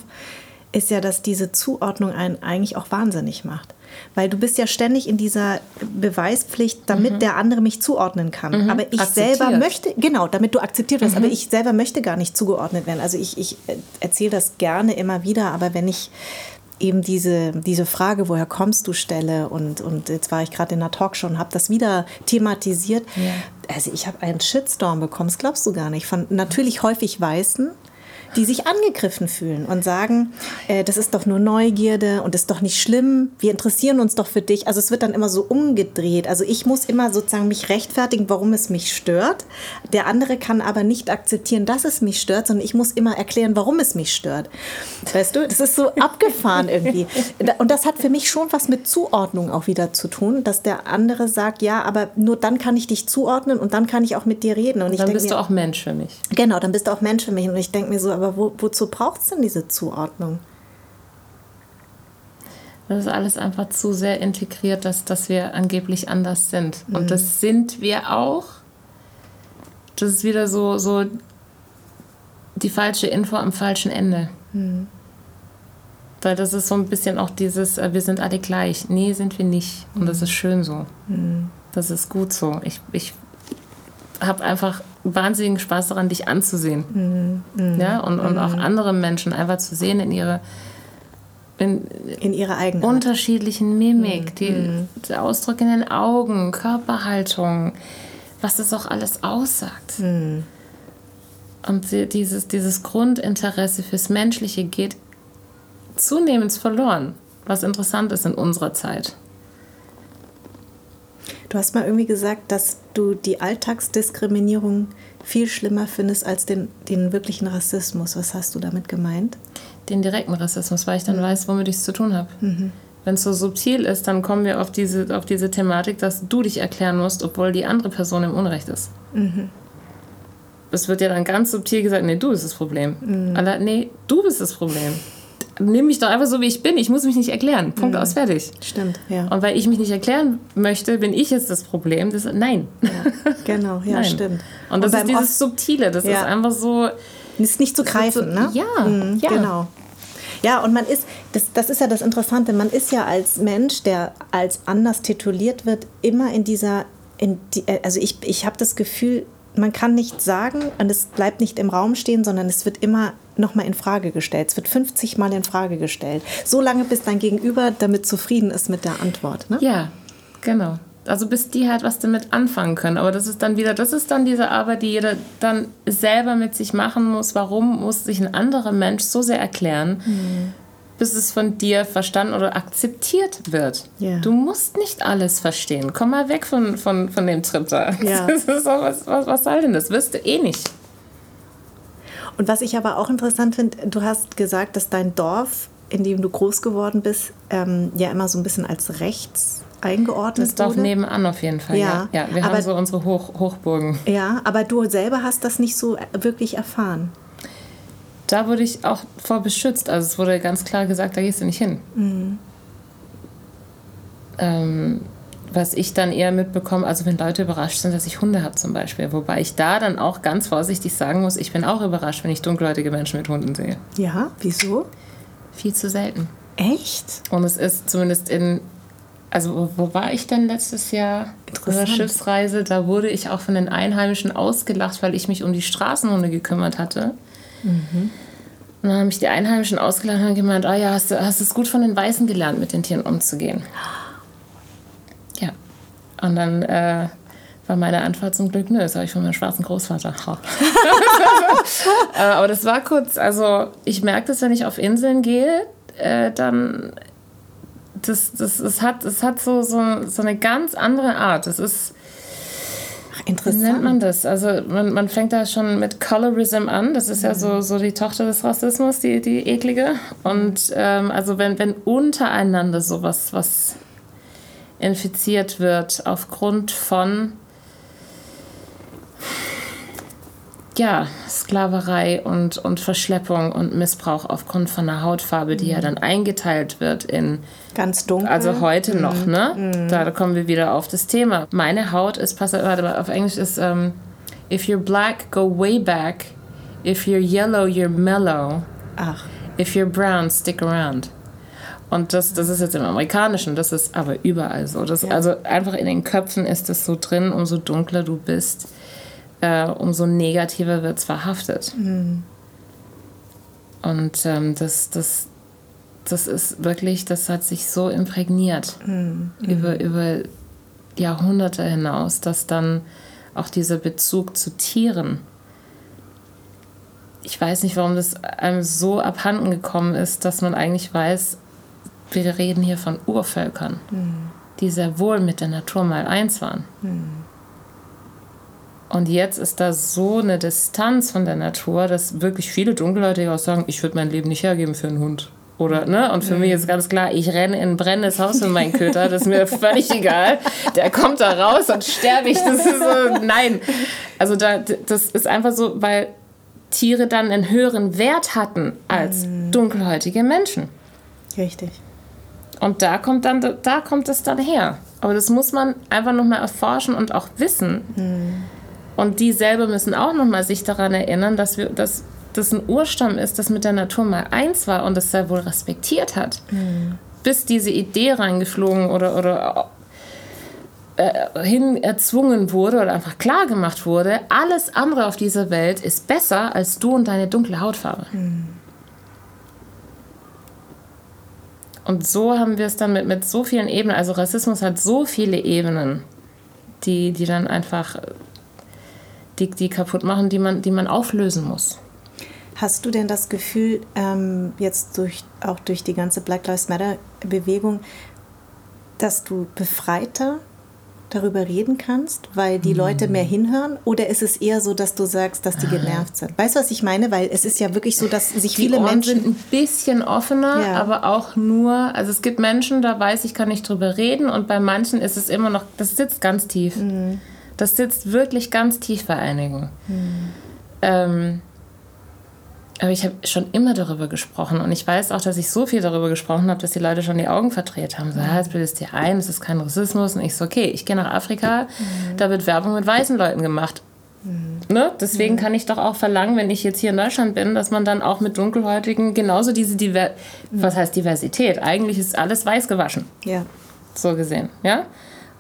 ist ja, dass diese Zuordnung einen eigentlich auch wahnsinnig macht. Weil du bist ja ständig in dieser Beweispflicht, damit der andere mich zuordnen kann. Aber ich Mhm. Akzeptiert. Mhm. selber möchte, genau, damit du akzeptiert wirst, aber ich selber möchte gar nicht zugeordnet werden. Also ich, ich erzähle das gerne immer wieder, aber wenn ich eben diese, diese Frage, woher kommst du, stelle und, und jetzt war ich gerade in einer Talkshow und habe das wieder thematisiert. Ja. Also ich habe einen Shitstorm bekommen, das glaubst du gar nicht, von natürlich häufig Weißen, die sich angegriffen fühlen und sagen, äh, das ist doch nur Neugierde und ist doch nicht schlimm, wir interessieren uns doch für dich. Also es wird dann immer so umgedreht. Also ich muss immer sozusagen mich rechtfertigen, warum es mich stört. Der andere kann aber nicht akzeptieren, dass es mich stört, sondern ich muss immer erklären, warum es mich stört. Weißt du, das ist so abgefahren irgendwie. Und das hat für mich schon was mit Zuordnung auch wieder zu tun, dass der andere sagt, ja, aber nur dann kann ich dich zuordnen und dann kann ich auch mit dir reden. Und ich Dann bist mir, du auch Mensch für mich. Genau, dann bist du auch Mensch für mich. Und ich denke mir so, aber wo, wozu braucht es denn diese Zuordnung? Das ist alles einfach zu sehr integriert, dass, dass wir angeblich anders sind. Und das sind wir auch. Das ist wieder so, so die falsche Info am falschen Ende. Weil das ist so ein bisschen auch dieses, äh, wir sind alle gleich. Nee, sind wir nicht. Und das ist schön so. Mhm. Das ist gut so. Ich, ich habe einfach wahnsinnigen Spaß daran, dich anzusehen. Mhm. Ja? Und, und auch mhm. andere Menschen einfach zu sehen in ihre in, in ihrer eigenen unterschiedlichen Mimik, mhm. die, mhm. der Ausdruck in den Augen, Körperhaltung, was das auch alles aussagt. Mhm. Und dieses, dieses Grundinteresse fürs Menschliche geht zunehmend verloren, was interessant ist in unserer Zeit. Du hast mal irgendwie gesagt, dass du die Alltagsdiskriminierung viel schlimmer findest als den, den wirklichen Rassismus. Was hast du damit gemeint? Den direkten Rassismus, weil ich dann mhm. weiß, womit ich es zu tun habe. Mhm. Wenn es so subtil ist, dann kommen wir auf diese, auf diese Thematik, dass du dich erklären musst, obwohl die andere Person im Unrecht ist. Mhm. Es wird ja dann ganz subtil gesagt, nee, du bist das Problem. Mhm. Alla, nee, du bist das Problem nimm mich doch einfach so, wie ich bin. Ich muss mich nicht erklären. Punkt mhm. aus, fertig. Stimmt, ja. Und weil ich mich nicht erklären möchte, bin ich jetzt das Problem. Das, nein. Ja, genau, ja, nein. stimmt. Und das Und ist dieses Subtile. Das ja. ist einfach so... Ist nicht zu greifen, so, ne? Ja, mhm, ja. Genau. Ja, und man ist, das, das ist ja das Interessante, man ist ja als Mensch, der als anders tituliert wird, immer in dieser, in die, also ich, ich habe das Gefühl, man kann nicht sagen und es bleibt nicht im Raum stehen, sondern es wird immer nochmal in Frage gestellt. Es wird 50 Mal in Frage gestellt. So lange, bis dein Gegenüber damit zufrieden ist mit der Antwort. Ne? Ja, genau. Also bis die halt was damit anfangen können. Aber das ist dann wieder, das ist dann diese Arbeit, die jeder dann selber mit sich machen muss. Warum muss sich ein anderer Mensch so sehr erklären, mhm. Bis es von dir verstanden oder akzeptiert wird? Yeah. Du musst nicht alles verstehen. Komm mal weg von, von, von dem Trip da. So, was, was, was soll denn das? Wirst du eh nicht. Und was ich aber auch interessant finde, du hast gesagt, dass dein Dorf, in dem du groß geworden bist, ähm, ja immer so ein bisschen als rechts eingeordnet Das Dorf wurde. nebenan auf jeden Fall, ja. ja. ja wir aber, haben so unsere Hoch Hochburgen. Ja, aber du selber hast das nicht so wirklich erfahren. Da wurde ich auch vor beschützt. Also es wurde ganz klar gesagt, da gehst du nicht hin. Mhm. Ähm, was ich dann eher mitbekomme, also wenn Leute überrascht sind, dass ich Hunde habe zum Beispiel. Wobei ich da dann auch ganz vorsichtig sagen muss, ich bin auch überrascht, wenn ich dunkelhäutige Menschen mit Hunden sehe. Ja, wieso? Viel zu selten. Echt? Und es ist zumindest in, also wo, wo war ich denn letztes Jahr? Interessant. Schiffsreise, da wurde ich auch von den Einheimischen ausgelacht, weil ich mich um die Straßenhunde gekümmert hatte. Mhm. Und dann haben mich die Einheimischen ausgelacht und gemeint, oh ja, hast du, hast es gut von den Weißen gelernt, mit den Tieren umzugehen. Und dann äh, war meine Antwort zum Glück, nö, das habe ich von meinem schwarzen Großvater. Äh, aber das war kurz, also ich merke das, wenn ich auf Inseln gehe, äh, dann, das, das, das hat, das hat so, so, so eine ganz andere Art. Das ist, Interessant. Wie nennt man das? Also man, man fängt da schon mit Colorism an. Das ist ja so, so die Tochter des Rassismus, die, die eklige. Und ähm, also wenn, wenn untereinander sowas was infiziert wird aufgrund von ja, Sklaverei und, und Verschleppung und Missbrauch aufgrund von einer Hautfarbe, die mhm. ja dann eingeteilt wird in ganz dunkel. Also heute mhm. noch, ne? Mhm. Da, kommen wir wieder auf das Thema. Meine Haut ist, pass warte mal, auf Englisch ist um, ähm, if you're black, go way back. If you're yellow, you're mellow. Ach. If you're brown, stick around. Und das, das ist jetzt im Amerikanischen, das ist aber überall so. Das, ja. Also einfach in den Köpfen ist es so drin, umso dunkler du bist, äh, umso negativer wird es verhaftet. Mhm. Und ähm, das, das, das ist wirklich, das hat sich so imprägniert mhm. über, über Jahrhunderte hinaus, dass dann auch dieser Bezug zu Tieren, ich weiß nicht, warum das einem so abhanden gekommen ist, dass man eigentlich weiß, wir reden hier von Urvölkern, mhm. die sehr wohl mit der Natur mal eins waren. Mhm. Und jetzt ist da so eine Distanz von der Natur, dass wirklich viele Dunkelhäutige auch sagen, ich würde mein Leben nicht hergeben für einen Hund. Oder, ne? Und für mhm. mich ist ganz klar, ich renne in ein brennendes Haus für meinen Köter, das ist mir völlig egal. Der kommt da raus und sterbe ich. Das ist so, nein. Also da, das ist einfach so, weil Tiere dann einen höheren Wert hatten als mhm. dunkelhäutige Menschen. Richtig. Und da kommt, dann, da kommt es dann her. Aber das muss man einfach nochmal erforschen und auch wissen. Mhm. Und die selber müssen auch nochmal sich daran erinnern, dass, wir, dass das ein Urstamm ist, das mit der Natur mal eins war und das sehr wohl respektiert hat, mhm. bis diese Idee reingeflogen oder, oder äh, hin erzwungen wurde oder einfach klar gemacht wurde, alles andere auf dieser Welt ist besser als du und deine dunkle Hautfarbe. Mhm. Und so haben wir es dann mit, mit so vielen Ebenen, also Rassismus hat so viele Ebenen, die, die dann einfach die, die kaputt machen, die man, die man auflösen muss. Hast du denn das Gefühl, ähm, jetzt durch, auch durch die ganze Black Lives Matter-Bewegung, dass du befreiter darüber reden kannst, weil die Leute mehr hinhören? Oder ist es eher so, dass du sagst, dass die genervt sind? Weißt du, was ich meine? Weil es ist ja wirklich so, dass sich die viele Ohren Menschen. sind ein bisschen offener, ja. aber auch nur. Also es gibt Menschen, da weiß ich, kann nicht drüber reden. Und bei manchen ist es immer noch, das sitzt ganz tief. Mhm. Das sitzt wirklich ganz tief bei einigen. Mhm. Ähm, aber ich habe schon immer darüber gesprochen und ich weiß auch, dass ich so viel darüber gesprochen habe, dass die Leute schon die Augen verdreht haben. So, ja, jetzt bildest dir ein, es ist kein Rassismus. Und ich so, okay, ich gehe nach Afrika, mhm. da wird Werbung mit weißen Leuten gemacht. Mhm. Ne? Deswegen mhm. kann ich doch auch verlangen, wenn ich jetzt hier in Deutschland bin, dass man dann auch mit Dunkelhäutigen genauso diese Diver was heißt Diversität? Eigentlich ist alles weiß gewaschen. Ja. So gesehen, ja.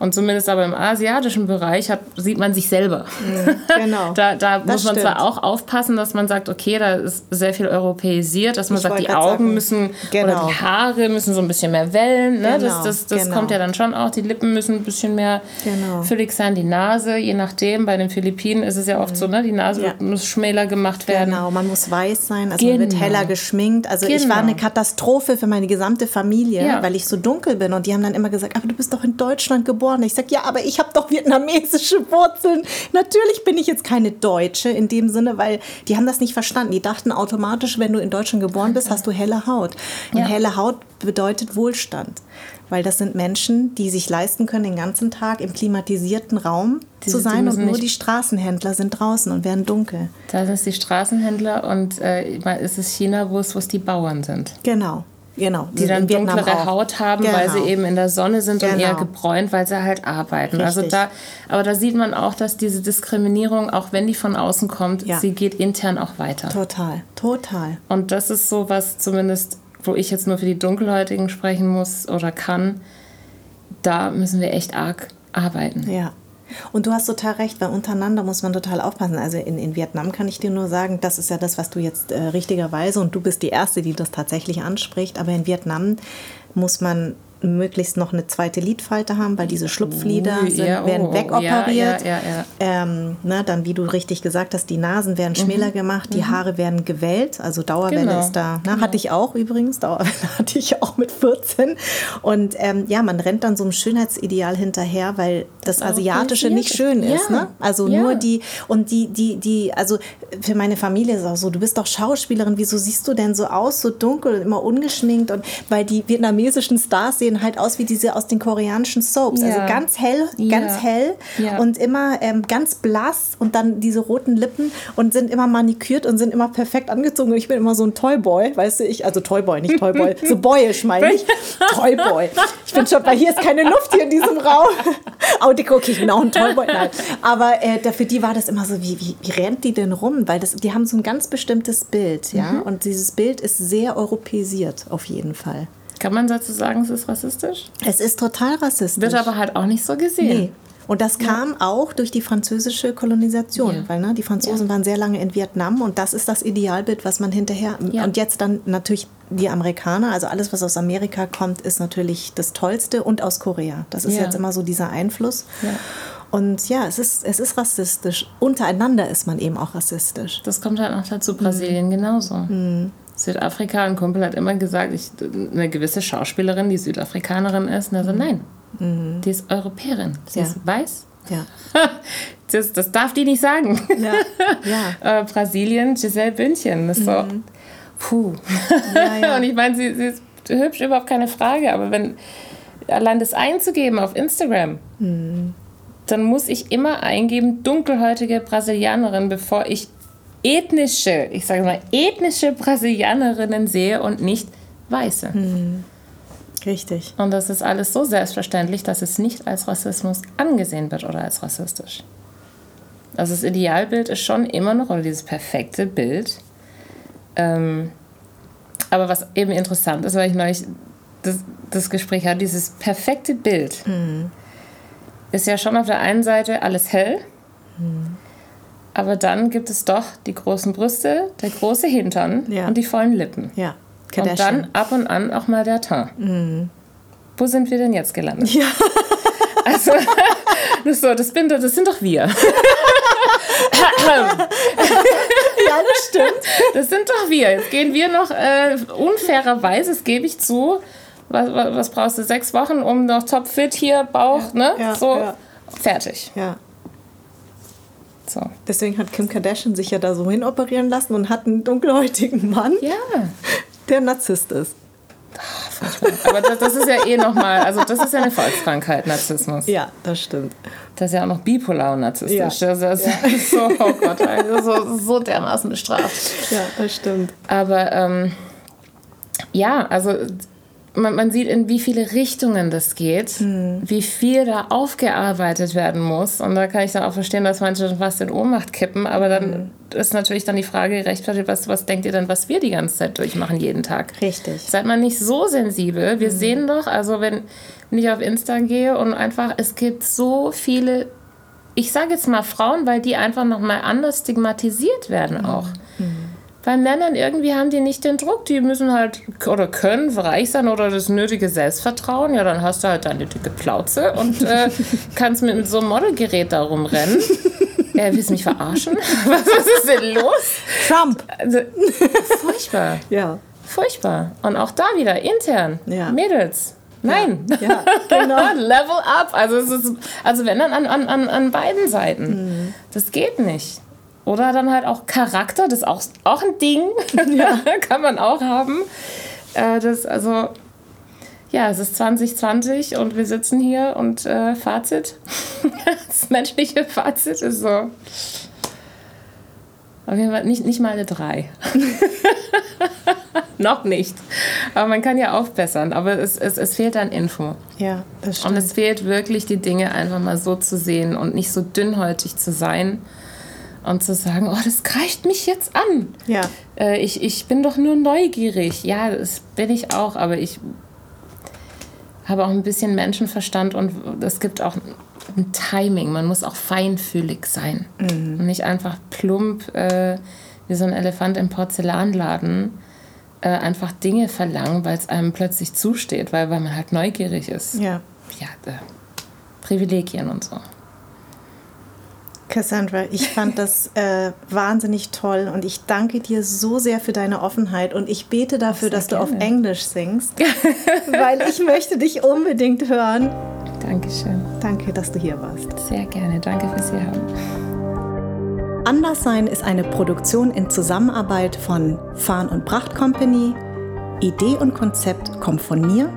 Und zumindest aber im asiatischen Bereich hat, sieht man sich selber. Mhm, genau. da da muss man stimmt. zwar auch aufpassen, dass man sagt, okay, da ist sehr viel europäisiert, dass man ich sagt, die Augen sagen. müssen genau. oder die Haare müssen so ein bisschen mehr wellen. Ne? Genau. Das, das, das genau. kommt ja dann schon auch. Die Lippen müssen ein bisschen mehr genau. füllig sein, die Nase, je nachdem. Bei den Philippinen ist es ja oft mhm. so, ne? die Nase ja. muss schmäler gemacht werden. Genau, man muss weiß sein, also man wird genau. heller geschminkt. Also ich war eine genau. Katastrophe für meine gesamte Familie, ja. weil ich so dunkel bin. Und die haben dann immer gesagt, aber du bist doch in Deutschland geboren geboren. Ich sage, ja, aber ich habe doch vietnamesische Wurzeln. Natürlich bin ich jetzt keine Deutsche in dem Sinne, weil die haben das nicht verstanden. Die dachten automatisch, wenn du in Deutschland geboren bist, hast du helle Haut. Und ja. helle Haut bedeutet Wohlstand. Weil das sind Menschen, die sich leisten können, den ganzen Tag im klimatisierten Raum die, zu sein und nur die Straßenhändler sind draußen und werden dunkel. Da sind die Straßenhändler und äh, ist es China, wo es, wo es die Bauern sind. Genau. Genau, die dann dunklere Haut haben, genau. weil sie eben in der Sonne sind genau. und eher genau. gebräunt, weil sie halt arbeiten. Also Richtig. Also da, aber da sieht man auch, dass diese Diskriminierung, auch wenn die von außen kommt, ja. sie geht intern auch weiter. Total, total. Und das ist so was zumindest, wo ich jetzt nur für die Dunkelhäutigen sprechen muss oder kann, da müssen wir echt arg arbeiten. Ja. Und du hast total recht, weil untereinander muss man total aufpassen. Also in, in Vietnam kann ich dir nur sagen, das ist ja das, was du jetzt äh, richtigerweise, und du bist die Erste, die das tatsächlich anspricht, aber in Vietnam muss man möglichst noch eine zweite Lidfalte haben, weil diese Schlupflider uh, sind, ja, werden oh, wegoperiert. Ja, ja, ähm, ne, dann, wie du richtig gesagt hast, die Nasen werden mhm. schmäler gemacht, die mhm. Haare werden gewellt, also Dauerwelle genau. ist da. Ne? Genau. Hatte ich auch übrigens, Dauerwelle hatte ich auch mit 14. Und ähm, ja, man rennt dann so einem Schönheitsideal hinterher, weil das Asiatische nicht schön ist. Ne? Also nur die, und die, die, die, also für meine Familie ist es auch so, du bist doch Schauspielerin, wieso siehst du denn so aus, so dunkel, immer ungeschminkt? Und weil die vietnamesischen Stars sehen sehen halt aus wie diese aus den koreanischen Soaps. Also ja. Also ganz hell, ja. ganz hell ja. und immer ähm, ganz blass und dann diese roten Lippen und sind immer manikürt und sind immer perfekt angezogen. Und ich bin immer so ein Toyboy, weißt du, ich, also Toyboy, nicht Toyboy, so boyisch meine ich. Toyboy. Ich bin schon, weil hier ist keine Luft hier in diesem Raum. Aber die okay, ich bin auch ein Toyboy. Nein. Aber äh, für die war das immer so, wie, wie, wie rennt die denn rum? Weil das, die haben so ein ganz bestimmtes Bild, ja. Mhm. Und dieses Bild ist sehr europäisiert, auf jeden Fall. Kann man dazu sagen, es ist rassistisch? Es ist total rassistisch. Wird aber halt auch nicht so gesehen. Nee. Und das kam ja. auch durch die französische Kolonisation, ja. weil ne, die Franzosen ja. waren sehr lange in Vietnam und das ist das Idealbild, was man hinterher und jetzt dann natürlich die Amerikaner, also alles, was aus Amerika kommt, ist natürlich das Tollste und aus Korea. Das ist jetzt immer so dieser Einfluss. Und ja, es ist, es ist rassistisch. Untereinander ist man eben auch rassistisch. Das kommt halt noch dazu, Brasilien mhm. genauso. Mhm. Südafrika, ein Kumpel hat immer gesagt, ich, eine gewisse Schauspielerin, die Südafrikanerin ist, und er so, nein, mhm. die ist Europäerin, sie ja. ist weiß. Ja. das, das darf die nicht sagen. Ja. Äh, Brasilien, Giselle Bündchen, das ist mhm. so, puh. Ja, ja. und ich meine, sie, sie ist hübsch, überhaupt keine Frage, aber wenn allein das einzugeben auf Instagram, mhm. dann muss ich immer eingeben, dunkelhäutige Brasilianerin, bevor ich ethnische, ich sage mal, ethnische Brasilianerinnen sehe und nicht weiße. Hm. Richtig. Und das ist alles so selbstverständlich, dass es nicht als Rassismus angesehen wird oder als rassistisch. Also das Idealbild ist schon immer noch, oder dieses perfekte Bild, Ähm, aber was eben interessant ist, weil ich neulich das, das Gespräch hatte, dieses perfekte Bild mhm. ist ja schon auf der einen Seite alles hell, mhm. Aber dann gibt es doch die großen Brüste, der große Hintern ja. und die vollen Lippen. Ja. Und dann ab und an auch mal der Teint. Mhm. Wo sind wir denn jetzt gelandet? Ja. Also, das, so, das, bin, das sind doch wir. ja, das stimmt. Das sind doch wir. Jetzt gehen wir noch äh, unfairerweise, das gebe ich zu. Was, was, brauchst du? Sechs Wochen, um noch topfit hier, Bauch, ja, ne? Ja, so, ja. fertig. Ja. So. Deswegen hat Kim Kardashian sich ja da so hinoperieren lassen und hat einen dunkelhäutigen Mann, ja. der Narzisst ist. Aber das, das, ist ja eh nochmal, also das ist ja eine Volkskrankheit, Narzissmus. Ja, das stimmt. Das ist ja auch noch bipolar und narzisstisch. Ja. Das ist ja. so, oh Gott, so, so dermaßen bestraft. Ja, das stimmt. Aber ähm, ja, also man, man, sieht, in wie viele Richtungen das geht, hm. wie viel da aufgearbeitet werden muss. Und da kann ich dann auch verstehen, dass manche schon fast in Ohnmacht kippen. Aber dann hm. ist natürlich dann die Frage gerechtfertigt, was, was denkt ihr denn, was wir die ganze Zeit durchmachen, jeden Tag? Richtig. Seid mal nicht so sensibel. Wir hm. sehen doch, also wenn, wenn ich auf Insta gehe und einfach, es gibt so viele, ich sage jetzt mal Frauen, weil die einfach nochmal anders stigmatisiert werden auch. Bei Männern irgendwie haben die nicht den Druck, die müssen halt oder können reich sein oder das nötige Selbstvertrauen. Ja, dann hast du halt deine dicke Plauze und äh, kannst mit, so einem Modelgerät da rumrennen. Äh, willst du mich verarschen? Was, was ist denn los? Trump. Also, furchtbar. Ja. Furchtbar. Und auch da wieder intern. Ja. Mädels. Nein. Ja, ja genau. Level up. Also, es ist, also wenn dann an, an, an beiden Seiten. Mhm. Das geht nicht. Oder dann halt auch Charakter, das ist auch, auch ein Ding, ja. kann man auch haben. Äh, das, also, ja, es ist 2020 und wir sitzen hier und äh, Fazit, das menschliche Fazit ist so, auf jeden Fall nicht, nicht mal eine 3. Noch nicht. Aber man kann ja aufbessern. Aber es, es, es fehlt an Info. Ja, das stimmt. Und es fehlt wirklich, die Dinge einfach mal so zu sehen und nicht so dünnhäutig zu sein und zu sagen, oh, das greift mich jetzt an. Ja. Äh, ich, ich bin doch nur neugierig. Ja, das bin ich auch, aber ich habe auch ein bisschen Menschenverstand und es gibt auch ein Timing. Man muss auch feinfühlig sein mhm. und nicht einfach plump äh, wie so ein Elefant im Porzellanladen äh, einfach Dinge verlangen, weil es einem plötzlich zusteht, weil, weil man halt neugierig ist. Ja. Ja, äh, Privilegien und so. Cassandra, ich fand das äh, wahnsinnig toll und ich danke dir so sehr für deine Offenheit und ich bete dafür, sehr dass gerne. du auf Englisch singst, weil ich möchte dich unbedingt hören. Dankeschön. Danke, dass du hier warst. Sehr gerne. Danke fürs Hier haben. Anderssein ist eine Produktion in Zusammenarbeit von Farn und Pracht Company. Idee und Konzept kommt von mir.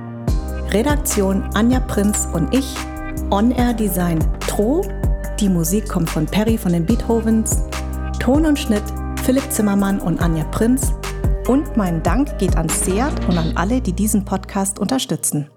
Redaktion Anja Prinz und ich. On-Air Design Tro die Musik kommt von Perry von den Beethovens. Ton und Schnitt Philipp Zimmermann und Anja Prinz. Und mein Dank geht an Seat und an alle, die diesen Podcast unterstützen.